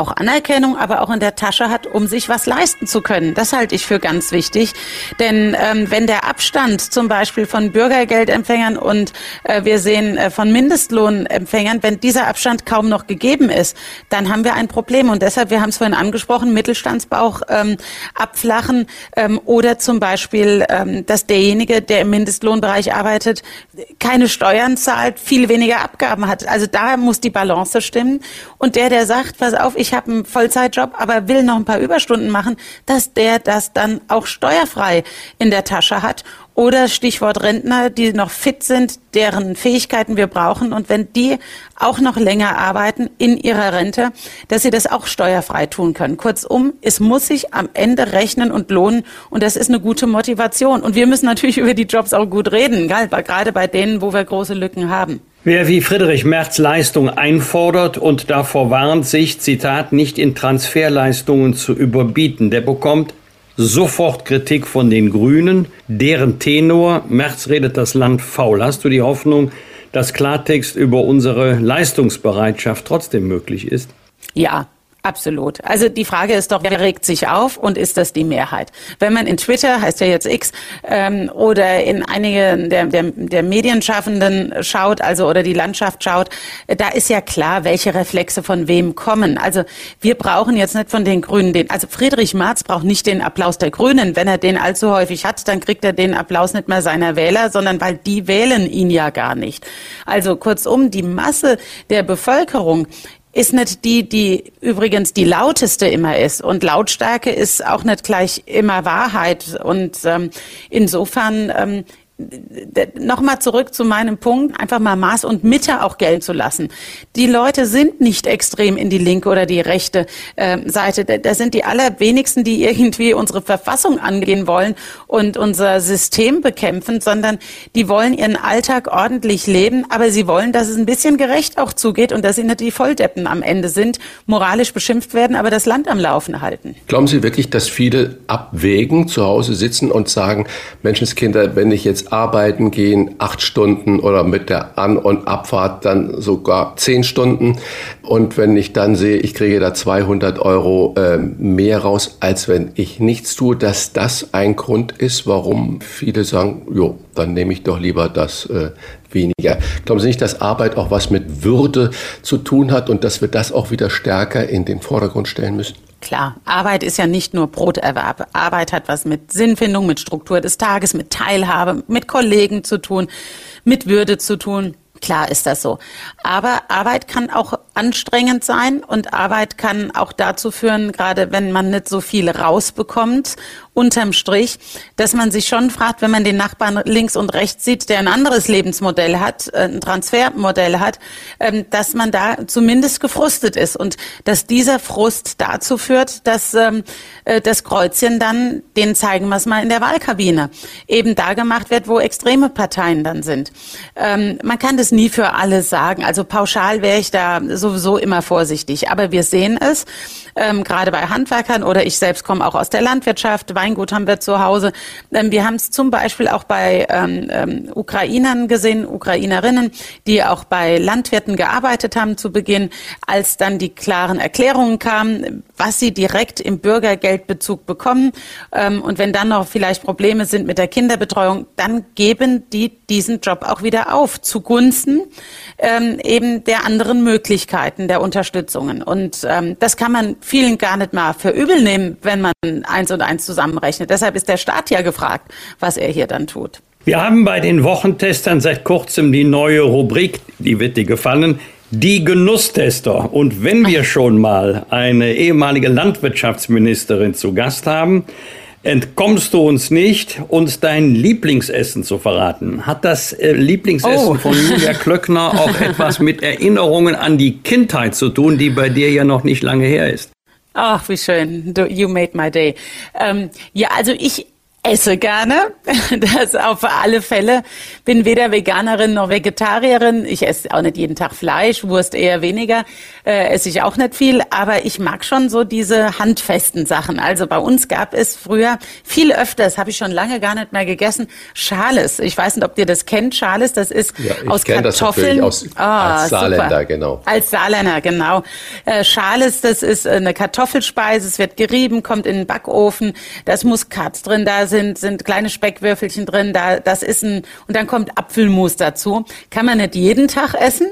auch Anerkennung, aber auch in der Tasche hat, um sich was leisten zu können. Das halte ich für ganz wichtig. Denn ähm, wenn der Abstand zum Beispiel von Bürgergeldempfängern und äh, wir sehen äh, von Mindestlohnempfängern, wenn dieser Abstand kaum noch gegeben ist, dann haben wir ein Problem. Und deshalb, wir haben es vorhin angesprochen, Mittelstandsbauch ähm, abflachen ähm, oder zum Beispiel, ähm, dass derjenige, der im Mindestlohnbereich arbeitet, keine Steuern zahlt, viel weniger Abgaben hat. Also da muss die Balance stimmen. Und der, der sagt, pass auf, ich ich habe einen Vollzeitjob, aber will noch ein paar Überstunden machen, dass der das dann auch steuerfrei in der Tasche hat. Oder Stichwort Rentner, die noch fit sind, deren Fähigkeiten wir brauchen. Und wenn die auch noch länger arbeiten in ihrer Rente, dass sie das auch steuerfrei tun können. Kurzum, es muss sich am Ende rechnen und lohnen. Und das ist eine gute Motivation. Und wir müssen natürlich über die Jobs auch gut reden, gerade bei denen, wo wir große Lücken haben. Wer wie Friedrich Merz Leistung einfordert und davor warnt, sich, Zitat, nicht in Transferleistungen zu überbieten, der bekommt sofort Kritik von den Grünen, deren Tenor, Merz redet das Land faul. Hast du die Hoffnung, dass Klartext über unsere Leistungsbereitschaft trotzdem möglich ist? Ja, Absolut. Also die Frage ist doch, wer regt sich auf und ist das die Mehrheit? Wenn man in Twitter, heißt ja jetzt X, ähm, oder in einige der, der, der Medienschaffenden schaut, also oder die Landschaft schaut, da ist ja klar, welche Reflexe von wem kommen. Also wir brauchen jetzt nicht von den Grünen den, also Friedrich Marz braucht nicht den Applaus der Grünen. Wenn er den allzu häufig hat, dann kriegt er den Applaus nicht mehr seiner Wähler, sondern weil die wählen ihn ja gar nicht. Also kurzum, die Masse der Bevölkerung ist nicht die, die übrigens die lauteste immer ist. Und Lautstärke ist auch nicht gleich immer Wahrheit. Und ähm, insofern ähm, nochmal zurück zu meinem Punkt, einfach mal Maß und Mitte auch gelten zu lassen. Die Leute sind nicht extrem in die linke oder die rechte äh, Seite. Da sind die allerwenigsten, die irgendwie unsere Verfassung angehen wollen und unser System bekämpfen, sondern die wollen ihren Alltag ordentlich leben, aber sie wollen, dass es ein bisschen gerecht auch zugeht und dass sie nicht die Volldeppen am Ende sind, moralisch beschimpft werden, aber das Land am Laufen halten. Glauben Sie wirklich, dass viele abwägen, zu Hause sitzen und sagen, Menschenskinder, wenn ich jetzt arbeiten gehen, acht Stunden oder mit der An- und Abfahrt dann sogar zehn Stunden. Und wenn ich dann sehe, ich kriege da 200 Euro äh, mehr raus, als wenn ich nichts tue, dass das ein Grund ist, warum viele sagen, jo, dann nehme ich doch lieber das äh, weniger. Glauben Sie nicht, dass Arbeit auch was mit Würde zu tun hat und dass wir das auch wieder stärker in den Vordergrund stellen müssen? Klar, Arbeit ist ja nicht nur Broterwerb. Arbeit hat was mit Sinnfindung, mit Struktur des Tages, mit Teilhabe, mit Kollegen zu tun, mit Würde zu tun. Klar ist das so. Aber Arbeit kann auch anstrengend sein und Arbeit kann auch dazu führen, gerade wenn man nicht so viel rausbekommt, unterm Strich, dass man sich schon fragt, wenn man den Nachbarn links und rechts sieht, der ein anderes Lebensmodell hat, äh, ein Transfermodell hat, ähm, dass man da zumindest gefrustet ist und dass dieser Frust dazu führt, dass ähm, äh, das Kreuzchen dann, den zeigen wir es mal in der Wahlkabine, eben da gemacht wird, wo extreme Parteien dann sind. Ähm, man kann das nie für alle sagen. Also pauschal wäre ich da sowieso immer vorsichtig. Aber wir sehen es, ähm, gerade bei Handwerkern oder ich selbst komme auch aus der Landwirtschaft, Weingut haben wir zu Hause. Ähm, wir haben es zum Beispiel auch bei ähm, ähm, Ukrainern gesehen, Ukrainerinnen, die auch bei Landwirten gearbeitet haben zu Beginn, als dann die klaren Erklärungen kamen, was sie direkt im Bürgergeldbezug bekommen. Ähm, und wenn dann noch vielleicht Probleme sind mit der Kinderbetreuung, dann geben die diesen Job auch wieder auf zugunsten ähm, eben der anderen Möglichkeiten der Unterstützungen. Und ähm, das kann man vielen gar nicht mal für übel nehmen, wenn man eins und eins zusammenrechnet. Deshalb ist der Staat ja gefragt, was er hier dann tut. Wir haben bei den Wochentestern seit kurzem die neue Rubrik, die wird dir gefallen, die Genusstester. Und wenn wir schon mal eine ehemalige Landwirtschaftsministerin zu Gast haben, entkommst du uns nicht, uns dein Lieblingsessen zu verraten. Hat das äh, Lieblingsessen oh. von Julia Klöckner auch etwas mit Erinnerungen an die Kindheit zu tun, die bei dir ja noch nicht lange her ist? Ach, wie schön. You made my day. Ähm, ja, also ich esse gerne, das auf alle Fälle. Bin weder Veganerin noch Vegetarierin. Ich esse auch nicht jeden Tag Fleisch, Wurst eher weniger, äh, esse ich auch nicht viel. Aber ich mag schon so diese handfesten Sachen. Also bei uns gab es früher viel öfters, habe ich schon lange gar nicht mehr gegessen, Schales. Ich weiß nicht, ob ihr das kennt, Schales. Das ist ja, aus Kartoffeln. Das aus, oh, als Saarländer, super. genau. Als Saarländer, genau. Äh, Schales, das ist eine Kartoffelspeise. Es wird gerieben, kommt in den Backofen. Da ist Muskat drin, da sind, sind kleine Speckwürfelchen drin, da, das ist ein, und dann kommt Apfelmus dazu. Kann man nicht jeden Tag essen,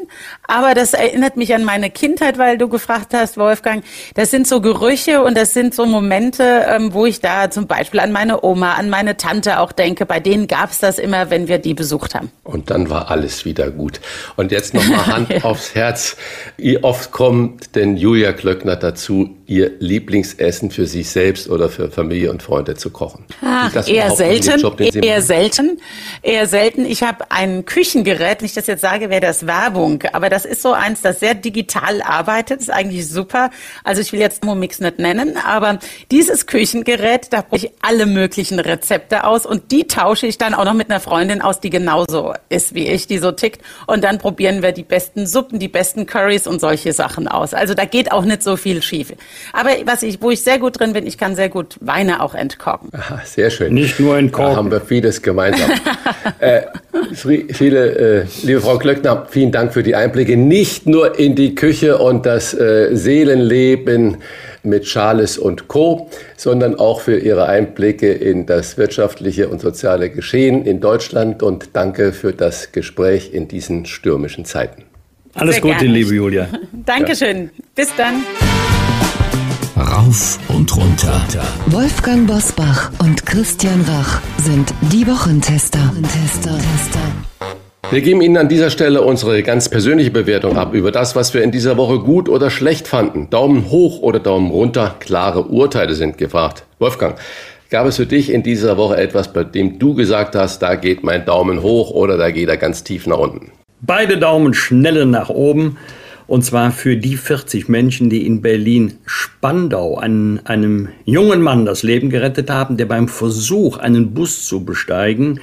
aber das erinnert mich an meine Kindheit, weil du gefragt hast, Wolfgang. Das sind so Gerüche und das sind so Momente, ähm, wo ich da zum Beispiel an meine Oma, an meine Tante auch denke. Bei denen gab es das immer, wenn wir die besucht haben. Und dann war alles wieder gut. Und jetzt nochmal Hand ja. aufs Herz. Wie oft kommt denn Julia Klöckner dazu, ihr Lieblingsessen für sich selbst oder für Familie und Freunde zu kochen? Ach, eher selten, Job, eher selten, eher selten. Ich habe ein Küchengerät, nicht, dass ich jetzt sage, wäre das Werbung, aber das ist so eins, das sehr digital arbeitet, ist eigentlich super. Also ich will jetzt Mix nicht nennen, aber dieses Küchengerät, da brauche ich alle möglichen Rezepte aus und die tausche ich dann auch noch mit einer Freundin aus, die genauso ist wie ich, die so tickt und dann probieren wir die besten Suppen, die besten Curries und solche Sachen aus. Also da geht auch nicht so viel schief. Aber was ich, wo ich sehr gut drin bin, ich kann sehr gut Weine auch entkorken. Aha, sehr schön. Nicht nur entkorken. Da haben wir vieles gemeinsam. äh, viele, äh, liebe Frau Klöckner, vielen Dank für die Einblicke. Nicht nur in die Küche und das äh, Seelenleben mit Charles und Co., sondern auch für Ihre Einblicke in das wirtschaftliche und soziale Geschehen in Deutschland und danke für das Gespräch in diesen stürmischen Zeiten. Alles Sehr Gute, gerne. liebe Julia. Dankeschön. Ja. Bis dann. Rauf und runter. Wolfgang Bosbach und Christian Rach sind die Wochentester. Tester. Wir geben Ihnen an dieser Stelle unsere ganz persönliche Bewertung ab über das, was wir in dieser Woche gut oder schlecht fanden. Daumen hoch oder Daumen runter, klare Urteile sind gefragt. Wolfgang, gab es für dich in dieser Woche etwas, bei dem du gesagt hast, da geht mein Daumen hoch oder da geht er ganz tief nach unten? Beide Daumen schnelle nach oben. Und zwar für die 40 Menschen, die in Berlin-Spandau einen, einem jungen Mann das Leben gerettet haben, der beim Versuch, einen Bus zu besteigen,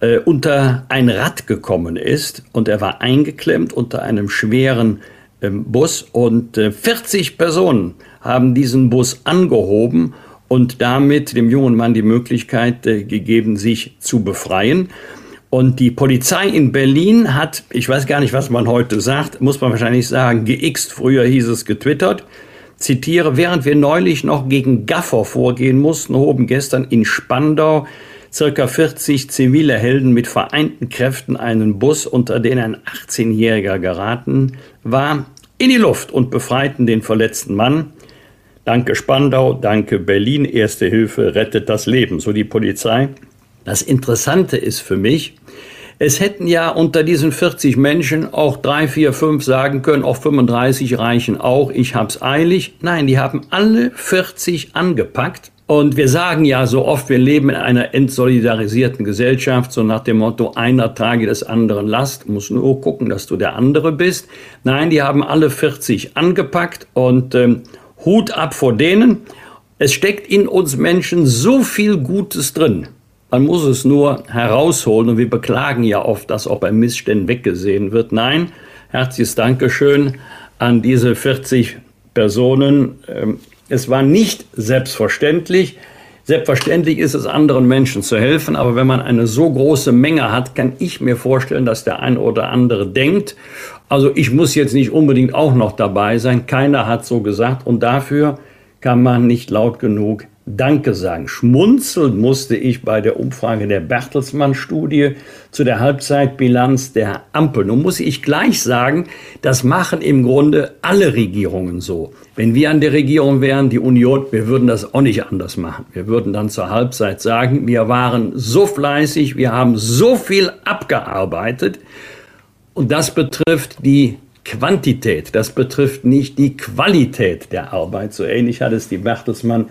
äh, unter ein Rad gekommen ist. Und er war eingeklemmt unter einem schweren äh, Bus. Und äh, 40 Personen haben diesen Bus angehoben und damit dem jungen Mann die Möglichkeit äh, gegeben, sich zu befreien. Und die Polizei in Berlin hat, ich weiß gar nicht, was man heute sagt, muss man wahrscheinlich sagen, geixt, früher hieß es getwittert. Zitiere, während wir neulich noch gegen Gaffer vorgehen mussten, hoben gestern in Spandau circa 40 zivile Helden mit vereinten Kräften einen Bus, unter den ein 18-Jähriger geraten war, in die Luft und befreiten den verletzten Mann. Danke Spandau, danke Berlin, Erste Hilfe rettet das Leben, so die Polizei. Das Interessante ist für mich, Es hätten ja unter diesen 40 Menschen auch drei, vier, fünf sagen können, auch 35 reichen auch, ich hab's eilig. Nein, die haben alle 40 angepackt. Und wir sagen ja so oft, wir leben in einer entsolidarisierten Gesellschaft, so nach dem Motto, einer trage des anderen Last, muss nur gucken, dass du der andere bist. Nein, die haben alle 40 angepackt und ähm, Hut ab vor denen. Es steckt in uns Menschen so viel Gutes drin. Man muss es nur herausholen und wir beklagen ja oft, dass auch bei Missständen weggesehen wird. Nein, herzliches Dankeschön an diese 40 Personen. Ähm, es war nicht selbstverständlich. Selbstverständlich ist es, anderen Menschen zu helfen, aber wenn man eine so große Menge hat, kann ich mir vorstellen, dass der ein oder andere denkt, also ich muss jetzt nicht unbedingt auch noch dabei sein. Keiner hat so gesagt und dafür kann man nicht laut genug Danke sagen. Schmunzeln musste ich bei der Umfrage der Bertelsmann-Studie zu der Halbzeitbilanz der Ampel. Nun muss ich gleich sagen, das machen im Grunde alle Regierungen so. Wenn wir an der Regierung wären, die Union, wir würden das auch nicht anders machen. Wir würden dann zur Halbzeit sagen, wir waren so fleißig, wir haben so viel abgearbeitet. Und das betrifft die Quantität, das betrifft nicht die Qualität der Arbeit. So ähnlich hat es die Bertelsmann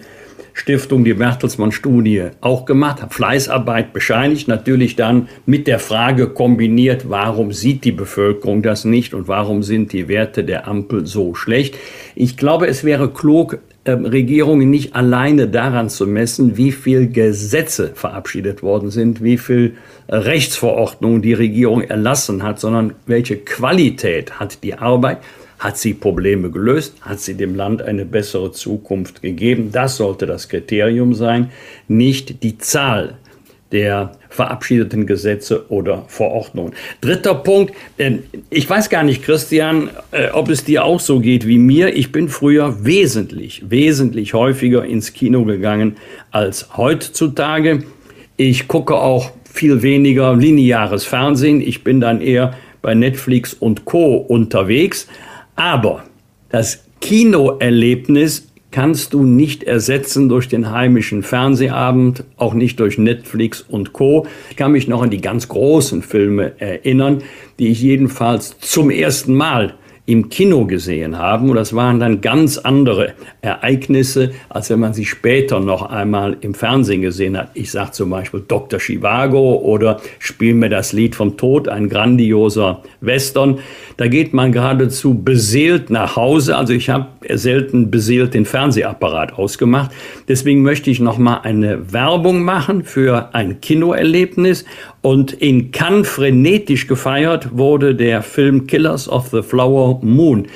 Stiftung, die Bertelsmann-Studie auch gemacht, hat Fleißarbeit bescheinigt, natürlich dann mit der Frage kombiniert, warum sieht die Bevölkerung das nicht und warum sind die Werte der Ampel so schlecht. Ich glaube, es wäre klug, ähm, Regierungen nicht alleine daran zu messen, wie viel Gesetze verabschiedet worden sind, wie viel Rechtsverordnungen die Regierung erlassen hat, sondern welche Qualität hat die Arbeit hat sie Probleme gelöst? Hat sie dem Land eine bessere Zukunft gegeben? Das sollte das Kriterium sein, nicht die Zahl der verabschiedeten Gesetze oder Verordnungen. Dritter Punkt, ich weiß gar nicht, Christian, äh, ob es dir auch so geht wie mir. Ich bin früher wesentlich, wesentlich häufiger ins Kino gegangen als heutzutage. Ich gucke auch viel weniger lineares Fernsehen. Ich bin dann eher bei Netflix und Co unterwegs. Aber das Kinoerlebnis kannst du nicht ersetzen durch den heimischen Fernsehabend, auch nicht durch Netflix und Co. Ich kann mich noch an die ganz großen Filme erinnern, die ich jedenfalls zum ersten Mal im Kino gesehen haben. Und das waren dann ganz andere Ereignisse, als wenn man sie später noch einmal im Fernsehen gesehen hat. Ich sage zum Beispiel Dr. Chivago oder Spiel mir das Lied vom Tod, ein grandioser Western. Da geht man geradezu beseelt nach Hause. Also ich habe selten beseelt den Fernsehapparat ausgemacht. Deswegen möchte ich noch mal eine Werbung machen für ein Kinoerlebnis. Und in Cannes frenetisch gefeiert wurde der Film Killers of the Flower Moon.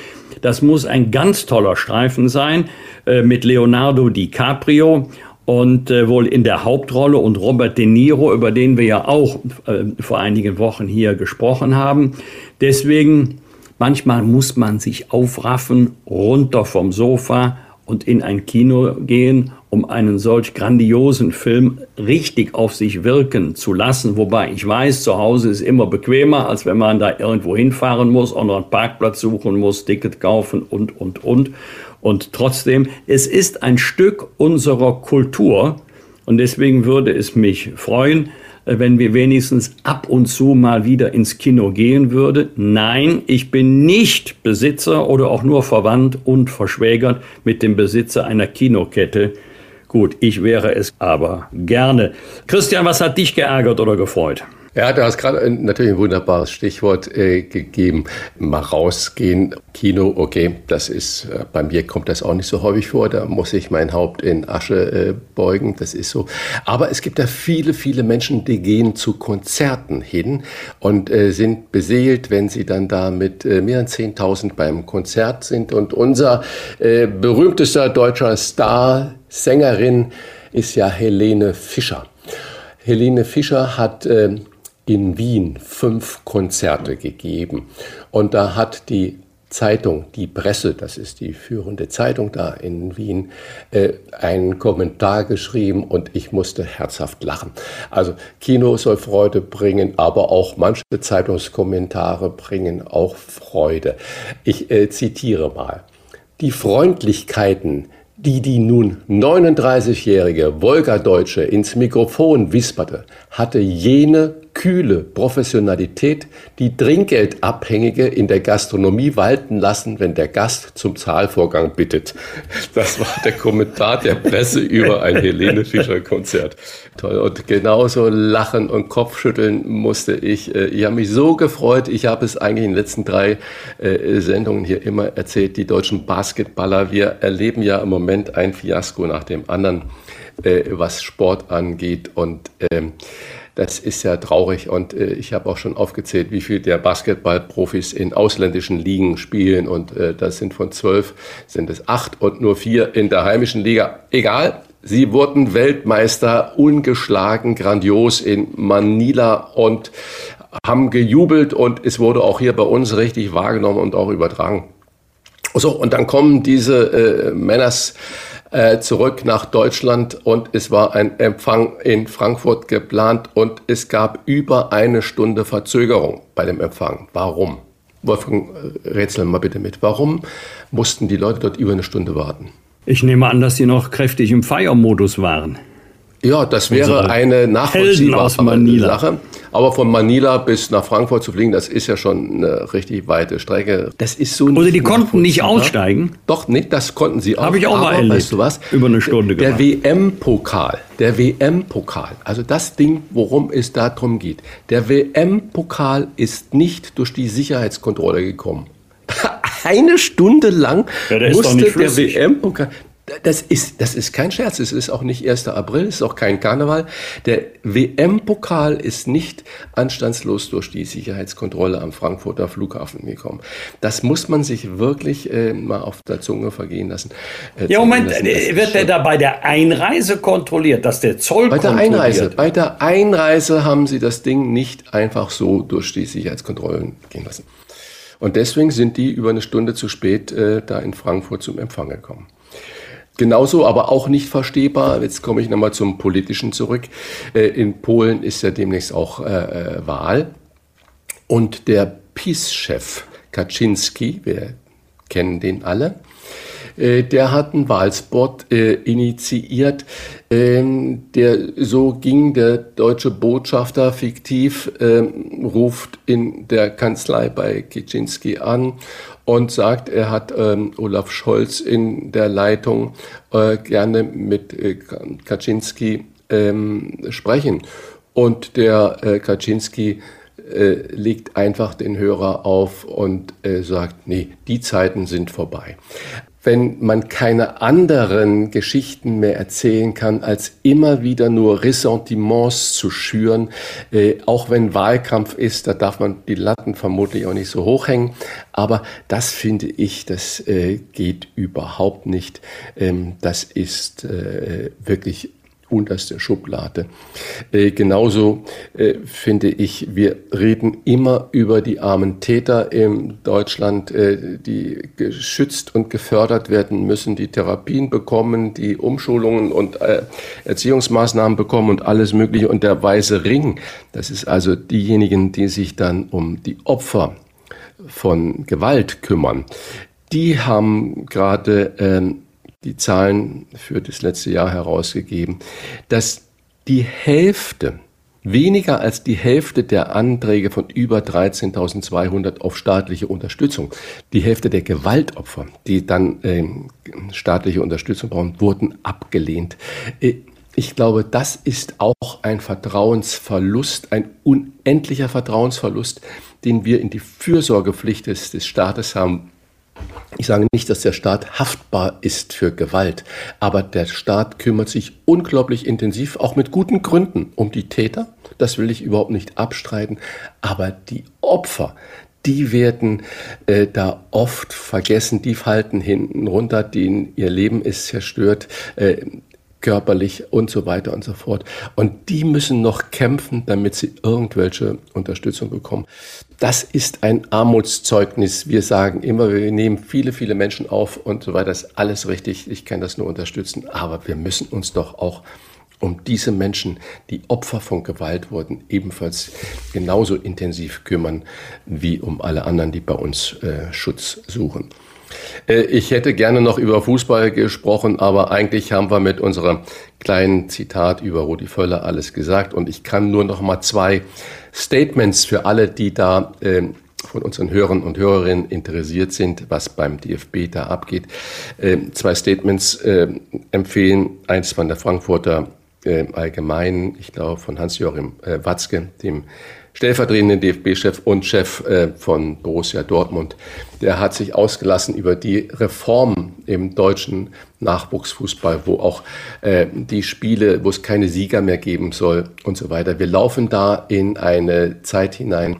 Das muss ein ganz toller Streifen sein äh, mit Leonardo DiCaprio und äh, wohl in der Hauptrolle und Robert De Niro, über den wir ja auch äh, vor einigen Wochen hier gesprochen haben. Deswegen, manchmal muss man sich aufraffen, runter vom Sofa und in ein Kino gehen, um einen solch grandiosen Film richtig auf sich wirken zu lassen. Wobei ich weiß, zu Hause ist immer bequemer, als wenn man da irgendwo hinfahren muss, auch noch einen Parkplatz suchen muss, Ticket kaufen und, und, und. Und trotzdem, es ist ein Stück unserer Kultur. Und deswegen würde es mich freuen, äh, wenn wir wenigstens ab und zu mal wieder ins Kino gehen würde. Nein, ich bin nicht Besitzer oder auch nur verwandt und verschwägert mit dem Besitzer einer Kinokette. Gut, ich wäre es aber gerne. Christian, was hat dich geärgert oder gefreut? Ja, du hast gerade natürlich ein wunderbares Stichwort äh, gegeben. Mal rausgehen, Kino, okay, das ist, äh, bei mir kommt das auch nicht so häufig vor, da muss ich mein Haupt in Asche äh, beugen, das ist so. Aber es gibt ja viele, viele Menschen, die gehen zu Konzerten hin und äh, sind beseelt, wenn sie dann da mit äh, mehr als 10.000 beim Konzert sind. Und unser äh, berühmtester deutscher Star, Sängerin, ist ja Helene Fischer. Helene Fischer hat äh, in Wien fünf Konzerte gegeben. Und da hat die Zeitung, die Presse, das ist die führende Zeitung da in Wien, äh, einen Kommentar geschrieben und ich musste herzhaft lachen. Also Kino soll Freude bringen, aber auch manche Zeitungskommentare bringen auch Freude. Ich äh, zitiere mal. Die Freundlichkeiten, die die nun 39-jährige Wolga-Deutsche ins Mikrofon wisperte, hatte jene kühle Professionalität, die Trinkgeldabhängige in der Gastronomie walten lassen, wenn der Gast zum Zahlvorgang bittet. Das war der Kommentar der Presse über ein Helene Fischer Konzert. Toll. Und genauso lachen und Kopfschütteln musste ich. Äh, ich habe mich so gefreut. Ich habe es eigentlich in den letzten drei äh, Sendungen hier immer erzählt. Die deutschen Basketballer, wir erleben ja im Moment ein Fiasko nach dem anderen, äh, was Sport angeht. Und ähm, das ist ja traurig. Und ich habe auch schon aufgezählt, wie viel der Basketballprofis in ausländischen Ligen spielen. Und das sind von zwölf, sind es acht und nur vier in der heimischen Liga. Egal, Sie wurden Weltmeister, ungeschlagen, grandios in Manila und haben gejubelt und es wurde auch hier bei uns richtig wahrgenommen und auch übertragen. So, und dann kommen diese äh, Männers äh, zurück nach Deutschland und es war ein Empfang in Frankfurt geplant und es gab über eine Stunde Verzögerung bei dem Empfang. Warum? Wolfgang, äh, rätsel mal bitte mit. Warum mussten die Leute dort über eine Stunde warten? Ich nehme an, dass Sie noch kräftig im Feiermodus waren. Ja, das wäre eine nachvollziehbare Sache. Aber von Manila bis nach Frankfurt zu fliegen, das ist ja schon eine richtig weite Strecke. Das ist so. Oder die konnten nicht aussteigen? Doch, nicht, das konnten sie auch. Habe ich auch mal erlebt. Weißt du was? Über eine Stunde Der WM-Pokal, der WM-Pokal, also das Ding, worum es da drum geht. Der WM-Pokal ist nicht durch die Sicherheitskontrolle gekommen. Eine Stunde lang ja, musste der WM-Pokal. Das ist, das ist kein Scherz, es ist auch nicht 1. April, es ist auch kein Karneval. Der WM-Pokal ist nicht anstandslos durch die Sicherheitskontrolle am Frankfurter Flughafen gekommen. Das muss man sich wirklich äh, mal auf der Zunge vergehen lassen. Äh, ja, Moment, lassen. Äh, wird der da bei der Einreise kontrolliert, dass der Zoll bei der Einreise, Bei der Einreise haben sie das Ding nicht einfach so durch die Sicherheitskontrollen gehen lassen. Und deswegen sind die über eine Stunde zu spät äh, da in Frankfurt zum Empfang gekommen. Genauso, aber auch nicht verstehbar, jetzt komme ich nochmal zum Politischen zurück. Äh, in Polen ist ja demnächst auch äh, äh Wahl. Und der PiS-Chef Kaczynski, wir kennen den alle, äh, der hat einen Wahlspot äh, initiiert, ähm, der so ging, der deutsche Botschafter fiktiv ähm, ruft in der Kanzlei bei Kaczynski an und sagt, er hat ähm, Olaf Scholz in der Leitung äh, gerne mit äh, Kaczynski ähm, sprechen. Und der äh, Kaczynski äh, legt einfach den Hörer auf und äh, sagt, nee, die Zeiten sind vorbei wenn man keine anderen Geschichten mehr erzählen kann, als immer wieder nur Ressentiments zu schüren. Äh, auch wenn Wahlkampf ist, da darf man die Latten vermutlich auch nicht so hochhängen. Aber das finde ich, das äh, geht überhaupt nicht. Ähm, das ist äh, wirklich unterste Schublade. Äh, genauso äh, finde ich, wir reden immer über die armen Täter in Deutschland, äh, die geschützt und gefördert werden müssen, die Therapien bekommen, die Umschulungen und äh, Erziehungsmaßnahmen bekommen und alles Mögliche. Und der weiße Ring, das ist also diejenigen, die sich dann um die Opfer von Gewalt kümmern. Die haben gerade ähm, die Zahlen für das letzte Jahr herausgegeben, dass die Hälfte, weniger als die Hälfte der Anträge von über 13.200 auf staatliche Unterstützung, die Hälfte der Gewaltopfer, die dann äh, staatliche Unterstützung brauchen, wurden abgelehnt. Äh, ich glaube, das ist auch ein Vertrauensverlust, ein unendlicher Vertrauensverlust, den wir in die Fürsorgepflicht des, des Staates haben ich sage nicht, dass der Staat haftbar ist für Gewalt, aber der Staat kümmert sich unglaublich intensiv, auch mit guten Gründen, um die Täter. Das will ich überhaupt nicht abstreiten. Aber die Opfer, die werden äh, da oft vergessen, die falten hinten runter, denen ihr Leben ist zerstört. Äh, körperlich und so weiter und so fort. Und die müssen noch kämpfen, damit sie irgendwelche Unterstützung bekommen. Das ist ein Armutszeugnis. Wir sagen immer, wir nehmen viele, viele Menschen auf und so weiter. Das ist alles richtig. Ich kann das nur unterstützen. Aber wir müssen uns doch auch um diese Menschen, die Opfer von Gewalt wurden, ebenfalls genauso intensiv kümmern wie um alle anderen, die bei uns äh, Schutz suchen. Äh, ich hätte gerne noch über Fußball gesprochen, aber eigentlich haben wir mit unserem kleinen Zitat über Rudi Völler alles gesagt und ich kann nur noch mal zwei Statements für alle, die da äh, von unseren Hörern und Hörerinnen interessiert sind, was beim DFB da abgeht. Äh, zwei Statements äh, empfehlen. Eins von der Frankfurter äh, Allgemeinen, ich glaube von Hans-Joachim äh, Watzke, dem stellvertretenden DFB-Chef und Chef äh, von Borussia Dortmund. Der hat sich ausgelassen über die Reform im deutschen Nachwuchsfußball, wo auch äh, die Spiele, wo es keine Sieger mehr geben soll und so weiter. Wir laufen da in eine Zeit hinein,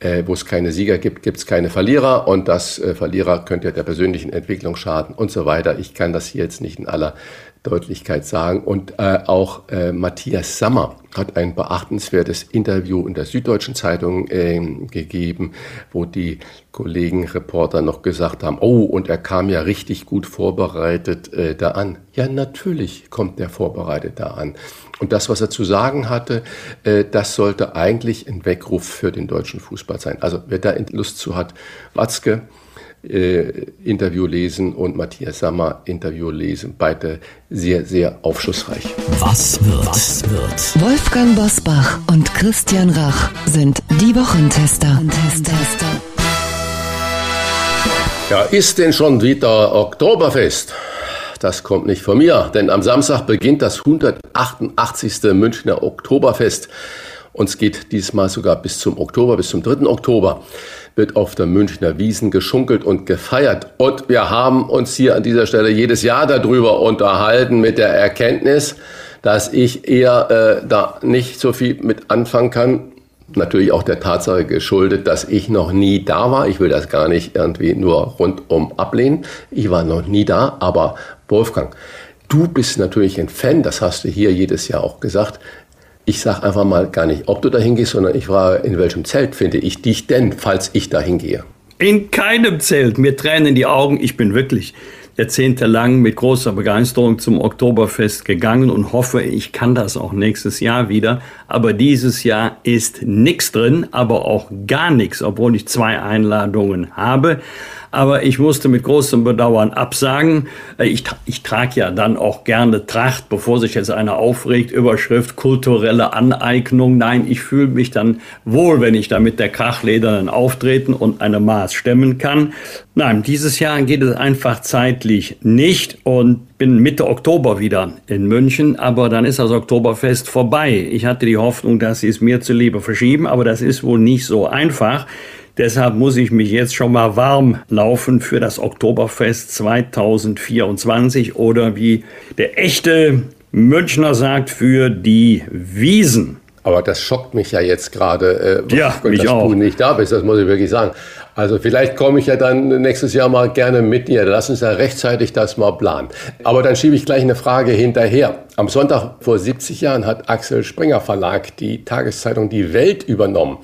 äh, wo es keine Sieger gibt, gibt es keine Verlierer und das Verlierer könnte ja der persönlichen Entwicklung schaden und so weiter. Ich kann das hier jetzt nicht in aller Deutlichkeit sagen. Und äh, auch äh, Matthias Sammer hat ein beachtenswertes Interview in der Süddeutschen Zeitung äh, gegeben, wo die Kollegen Reporter noch gesagt haben, oh, und er kam ja richtig gut vorbereitet äh, da an. Ja, natürlich kommt er vorbereitet da an. Und das, was er zu sagen hatte, äh, das sollte eigentlich ein Weckruf für den deutschen Fußball sein. Also wer da Lust zu hat, Watzke, äh, Interview lesen und Matthias Sammer Interview lesen. Beide sehr, sehr aufschlussreich. Was wird? Was wird? Wolfgang Bosbach und Christian Rach sind die Wochentester. Ja, ist denn schon wieder Oktoberfest? Das kommt nicht von mir, denn am Samstag beginnt das 188. Münchner Oktoberfest. Uns geht diesmal sogar bis zum Oktober, bis zum 3. Oktober wird auf der Münchner Wiesen geschunkelt und gefeiert. Und wir haben uns hier an dieser Stelle jedes Jahr darüber unterhalten mit der Erkenntnis, dass ich eher äh, da nicht so viel mit anfangen kann. Natürlich auch der Tatsache geschuldet, dass ich noch nie da war. Ich will das gar nicht irgendwie nur rundum ablehnen. Ich war noch nie da, aber Wolfgang, du bist natürlich ein Fan, das hast du hier jedes Jahr auch gesagt. Ich sage einfach mal gar nicht, ob du da hingehst, sondern ich frage, in welchem Zelt finde ich dich denn, falls ich da hingehe? In keinem Zelt. Mir tränen die Augen. Ich bin wirklich jahrzehntelang mit großer Begeisterung zum Oktoberfest gegangen und hoffe, ich kann das auch nächstes Jahr wieder. Aber dieses Jahr ist nichts drin, aber auch gar nichts, obwohl ich zwei Einladungen habe aber ich musste mit großem Bedauern absagen. Äh, ich, ich trage ja dann auch gerne Tracht, bevor sich jetzt einer aufregt, Überschrift kulturelle Aneignung. Nein, ich fühle mich dann wohl, wenn ich da mit der krachledernen auftreten und eine Maß stemmen kann. Nein, dieses Jahr geht es einfach zeitlich nicht und bin Mitte Oktober wieder in München, aber dann ist das Oktoberfest vorbei. Ich hatte die Hoffnung, dass sie es mir zuliebe verschieben, aber das ist wohl nicht so einfach. Deshalb muss ich mich jetzt schon mal warm laufen für das Oktoberfest 2024 oder wie der echte Münchner sagt, für die Wiesen. Aber das schockt mich ja jetzt gerade, äh, ja, dass auch. du nicht da bist, das muss ich wirklich sagen. Also vielleicht komme ich ja dann nächstes Jahr mal gerne mit dir. Lass uns ja rechtzeitig das mal planen. Aber dann schiebe ich gleich eine Frage hinterher. Am Sonntag vor 70 Jahren hat Axel Springer Verlag die Tageszeitung Die Welt übernommen.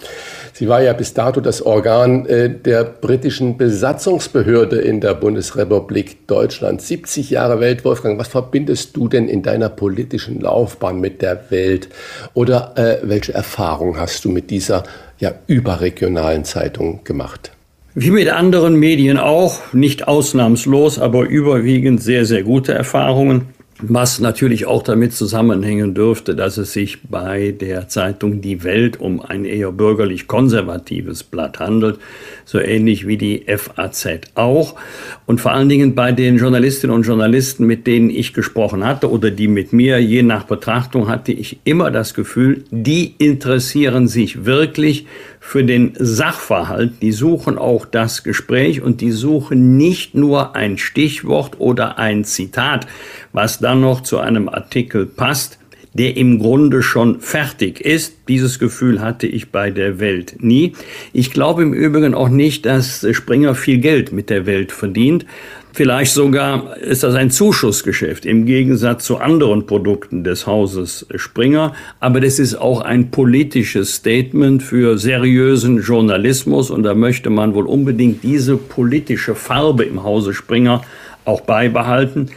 Sie war ja bis dato das Organ äh, der britischen Besatzungsbehörde in der Bundesrepublik Deutschland. 70 Jahre Welt, Wolfgang. Was verbindest du denn in deiner politischen Laufbahn mit der Welt? Oder äh, welche Erfahrung hast du mit dieser ja, überregionalen Zeitung gemacht? Wie mit anderen Medien auch, nicht ausnahmslos, aber überwiegend sehr, sehr gute Erfahrungen was natürlich auch damit zusammenhängen dürfte, dass es sich bei der Zeitung Die Welt um ein eher bürgerlich konservatives Blatt handelt, so ähnlich wie die FAZ auch. Und vor allen Dingen bei den Journalistinnen und Journalisten, mit denen ich gesprochen hatte oder die mit mir, je nach Betrachtung, hatte ich immer das Gefühl, die interessieren sich wirklich für den Sachverhalt, die suchen auch das Gespräch und die suchen nicht nur ein Stichwort oder ein Zitat, was dann noch zu einem Artikel passt, der im Grunde schon fertig ist. Dieses Gefühl hatte ich bei der Welt nie. Ich glaube im Übrigen auch nicht, dass Springer viel Geld mit der Welt verdient. Vielleicht sogar ist das ein Zuschussgeschäft im Gegensatz zu anderen Produkten des Hauses Springer. Aber das ist auch ein politisches Statement für seriösen Journalismus. Und da möchte man wohl unbedingt diese politische Farbe im Hause Springer auch beibehalten.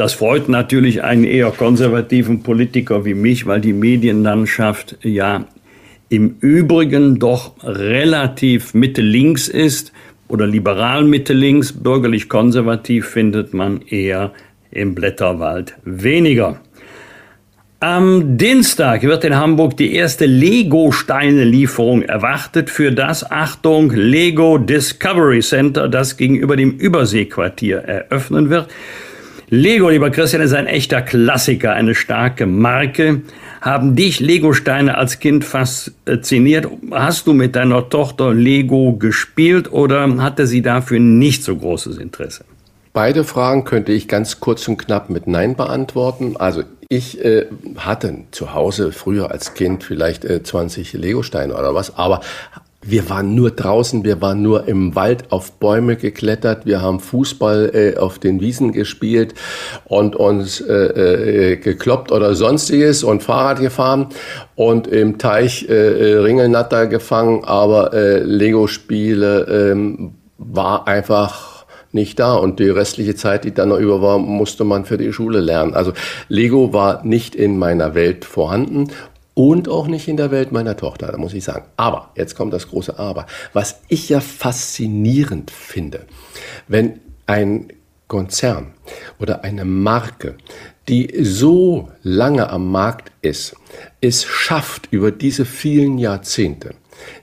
Das freut natürlich einen eher konservativen Politiker wie mich, weil die Medienlandschaft ja im Übrigen doch relativ Mitte-Links ist oder liberal Mitte links, bürgerlich konservativ findet man eher im Blätterwald weniger. Am Dienstag wird in Hamburg die erste Lego-Steine-Lieferung erwartet für das, Achtung, Lego Discovery Center, das gegenüber dem Überseequartier eröffnen wird. Lego, lieber Christian, ist ein echter Klassiker, eine starke Marke. Haben dich Lego-Steine als Kind fasziniert? Hast du mit deiner Tochter Lego gespielt oder hatte sie dafür nicht so großes Interesse? Beide Fragen könnte ich ganz kurz und knapp mit Nein beantworten. Also ich äh, hatte zu Hause früher als Kind vielleicht äh, 20 Legosteine oder was, aber wir waren nur draußen, wir waren nur im Wald auf Bäume geklettert, wir haben Fußball äh, auf den Wiesen gespielt und uns äh, äh, gekloppt oder sonstiges und Fahrrad gefahren und im Teich äh, äh Ringelnatter gefangen, aber äh, Lego-Spiele äh, war einfach nicht da. Und die restliche Zeit, die dann noch über war, musste man für die Schule lernen. Also Lego war nicht in meiner Welt vorhanden und auch nicht in der Welt meiner Tochter, da muss ich sagen. Aber, jetzt kommt das große Aber. Was ich ja faszinierend finde, wenn ein Konzern oder eine Marke, die so lange am Markt ist, es schafft über diese vielen Jahrzehnte,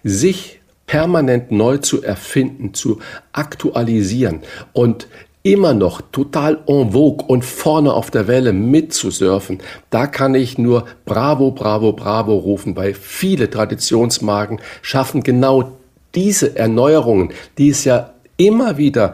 sich permanent neu zu erfinden, zu aktualisieren und immer noch total en vogue und vorne auf der Welle mitzusurfen, da kann ich nur Bravo, Bravo, Bravo rufen, weil viele Traditionsmarken schaffen genau diese Erneuerungen, die es ja immer wieder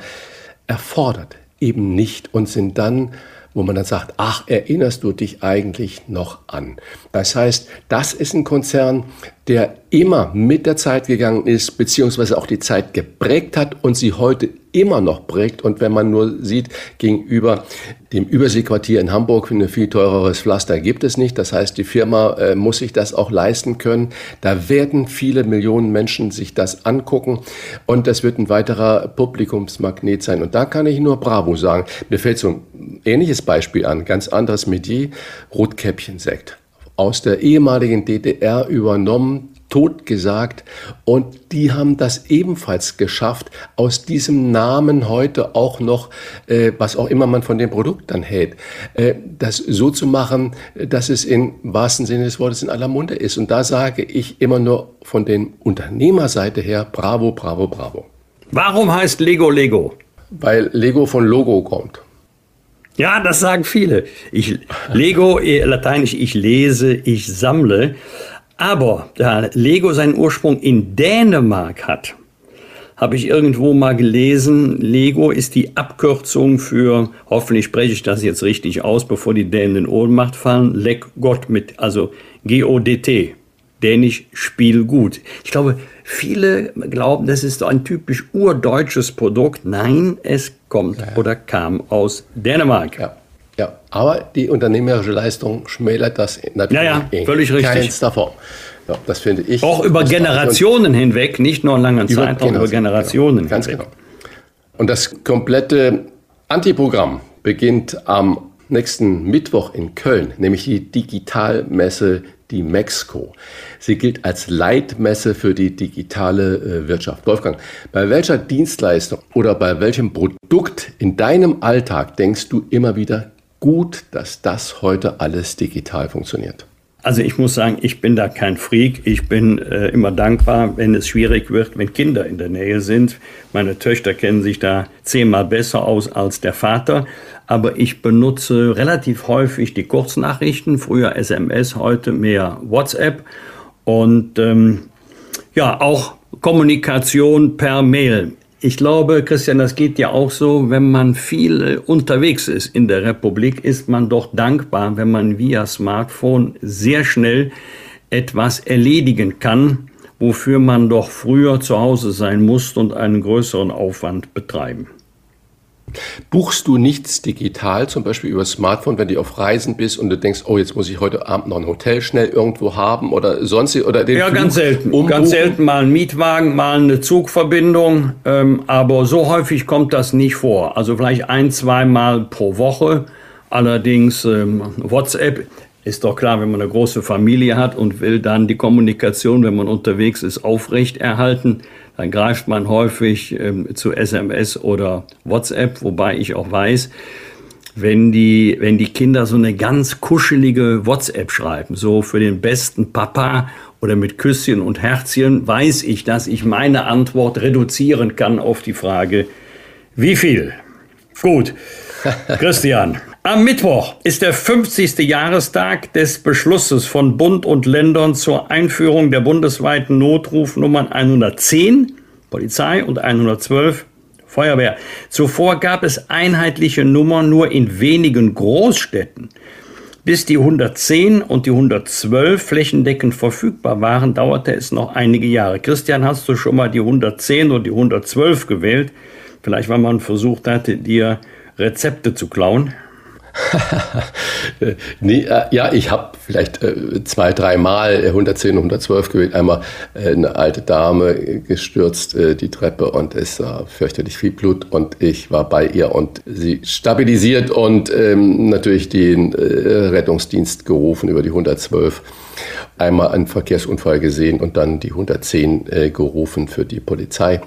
erfordert, eben nicht und sind dann wo man dann sagt, ach, erinnerst du dich eigentlich noch an? Das heißt, das ist ein Konzern, der immer mit der Zeit gegangen ist, beziehungsweise auch die Zeit geprägt hat und sie heute immer noch prägt. Und wenn man nur sieht, gegenüber dem Überseequartier in Hamburg ein viel teureres Pflaster gibt es nicht. Das heißt, die Firma äh, muss sich das auch leisten können. Da werden viele Millionen Menschen sich das angucken und das wird ein weiterer Publikumsmagnet sein. Und da kann ich nur Bravo sagen. Mir fällt so ein ähnliches Beispiel an, ganz anderes Metier, Rotkäppchensekt aus der ehemaligen DDR übernommen, totgesagt und die haben das ebenfalls geschafft, aus diesem Namen heute auch noch, äh, was auch immer man von dem Produkt dann hält, äh, das so zu machen, dass es im wahrsten Sinne des Wortes in aller Munde ist. Und da sage ich immer nur von den Unternehmerseite her, bravo, bravo, bravo. Warum heißt Lego Lego? Weil Lego von Logo kommt. Ja, das sagen viele. Ich, Lego, äh, lateinisch, ich lese, ich sammle. Aber da Lego seinen Ursprung in Dänemark hat, habe ich irgendwo mal gelesen, Lego ist die Abkürzung für, hoffentlich spreche ich das jetzt richtig aus, bevor die Dänen in Ohnmacht fallen, Leg Gott mit, also G-O-D-T. Dänisch Spiel gut. Ich glaube, viele glauben, das ist ein typisch urdeutsches Produkt. Nein, es kommt ja. oder kam aus Dänemark. Ja. Ja, aber die unternehmerische Leistung schmälert das natürlich ja, ja, völlig richtig. keinster Form. Ja, das finde ich. Auch über Generationen hinweg, nicht nur einen langen über, Zeitraum, genau, über Generationen genau, ganz hinweg. Genau. Und das komplette Antiprogramm beginnt am nächsten Mittwoch in Köln, nämlich die Digitalmesse die Mexiko. Sie gilt als Leitmesse für die digitale äh, Wirtschaft. Wolfgang, bei welcher Dienstleistung oder bei welchem Produkt in deinem Alltag denkst du immer wieder, gut, dass das heute alles digital funktioniert? Also ich muss sagen, ich bin da kein Freak. Ich bin äh, immer dankbar, wenn es schwierig wird, wenn Kinder in der Nähe sind. Meine Töchter kennen sich da zehnmal besser aus als der Vater. Aber ich benutze relativ häufig die Kurznachrichten. Früher SMS, heute mehr WhatsApp. Und ähm, ja, auch Kommunikation per Mail. Ich glaube, Christian, das geht ja auch so, wenn man viel unterwegs ist in der Republik, ist man doch dankbar, wenn man via Smartphone sehr schnell etwas erledigen kann, wofür man doch früher zu Hause sein musste und einen größeren Aufwand betreiben. Buchst du nichts digital, zum Beispiel über Smartphone, wenn du auf Reisen bist und du denkst, oh, jetzt muss ich heute Abend noch ein Hotel schnell irgendwo haben oder sonst oder den Ja, Flug ganz selten. Umbuchen? Ganz selten mal ein Mietwagen, mal eine Zugverbindung, ähm, aber so häufig kommt das nicht vor. Also vielleicht ein, zweimal pro Woche. Allerdings ähm, WhatsApp Ist doch klar, wenn man eine große Familie hat und will dann die Kommunikation, wenn man unterwegs ist, aufrechterhalten, dann greift man häufig ähm, zu SMS oder WhatsApp, wobei ich auch weiß, wenn die, wenn die Kinder so eine ganz kuschelige WhatsApp schreiben, so für den besten Papa oder mit Küsschen und Herzchen, weiß ich, dass ich meine Antwort reduzieren kann auf die Frage, wie viel? Gut. Christian, am Mittwoch ist der 50. Jahrestag des Beschlusses von Bund und Ländern zur Einführung der bundesweiten Notrufnummern 110 Polizei und 112 Feuerwehr. Zuvor gab es einheitliche Nummern nur in wenigen Großstädten. Bis die 110 und die 112 flächendeckend verfügbar waren, dauerte es noch einige Jahre. Christian, hast du schon mal die 110 und die 112 gewählt? Vielleicht, weil man versucht hatte, dir Rezepte zu klauen? nee, äh, ja, ich habe vielleicht äh, zwei, dreimal 110 und 112 gewählt. Einmal äh, eine alte Dame gestürzt äh, die Treppe und es war fürchterlich viel Blut und ich war bei ihr und sie stabilisiert und ähm, natürlich den äh, Rettungsdienst gerufen über die 112 einmal einen Verkehrsunfall gesehen und dann die 110 äh, gerufen für die Polizei.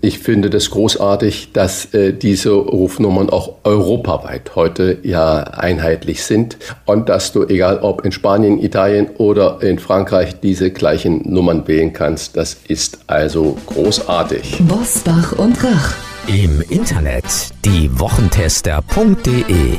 Ich finde das großartig, dass äh, diese Rufnummern auch europaweit heute ja einheitlich sind und dass du, egal ob in Spanien, Italien oder in Frankreich, diese gleichen Nummern wählen kannst. Das ist also großartig. Bosbach und Rach. Im Internet diewochentester.de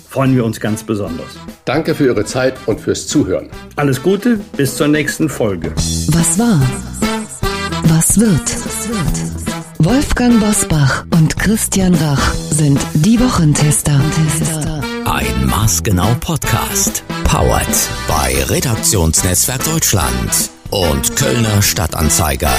freuen wir uns ganz besonders. Danke für Ihre Zeit und fürs Zuhören. Alles Gute, bis zur nächsten Folge. Was war? Was wird? Wolfgang Bosbach und Christian Rach sind die Wochentester. Ein maßgenau Podcast. Powered bei Redaktionsnetzwerk Deutschland und Kölner Stadtanzeiger.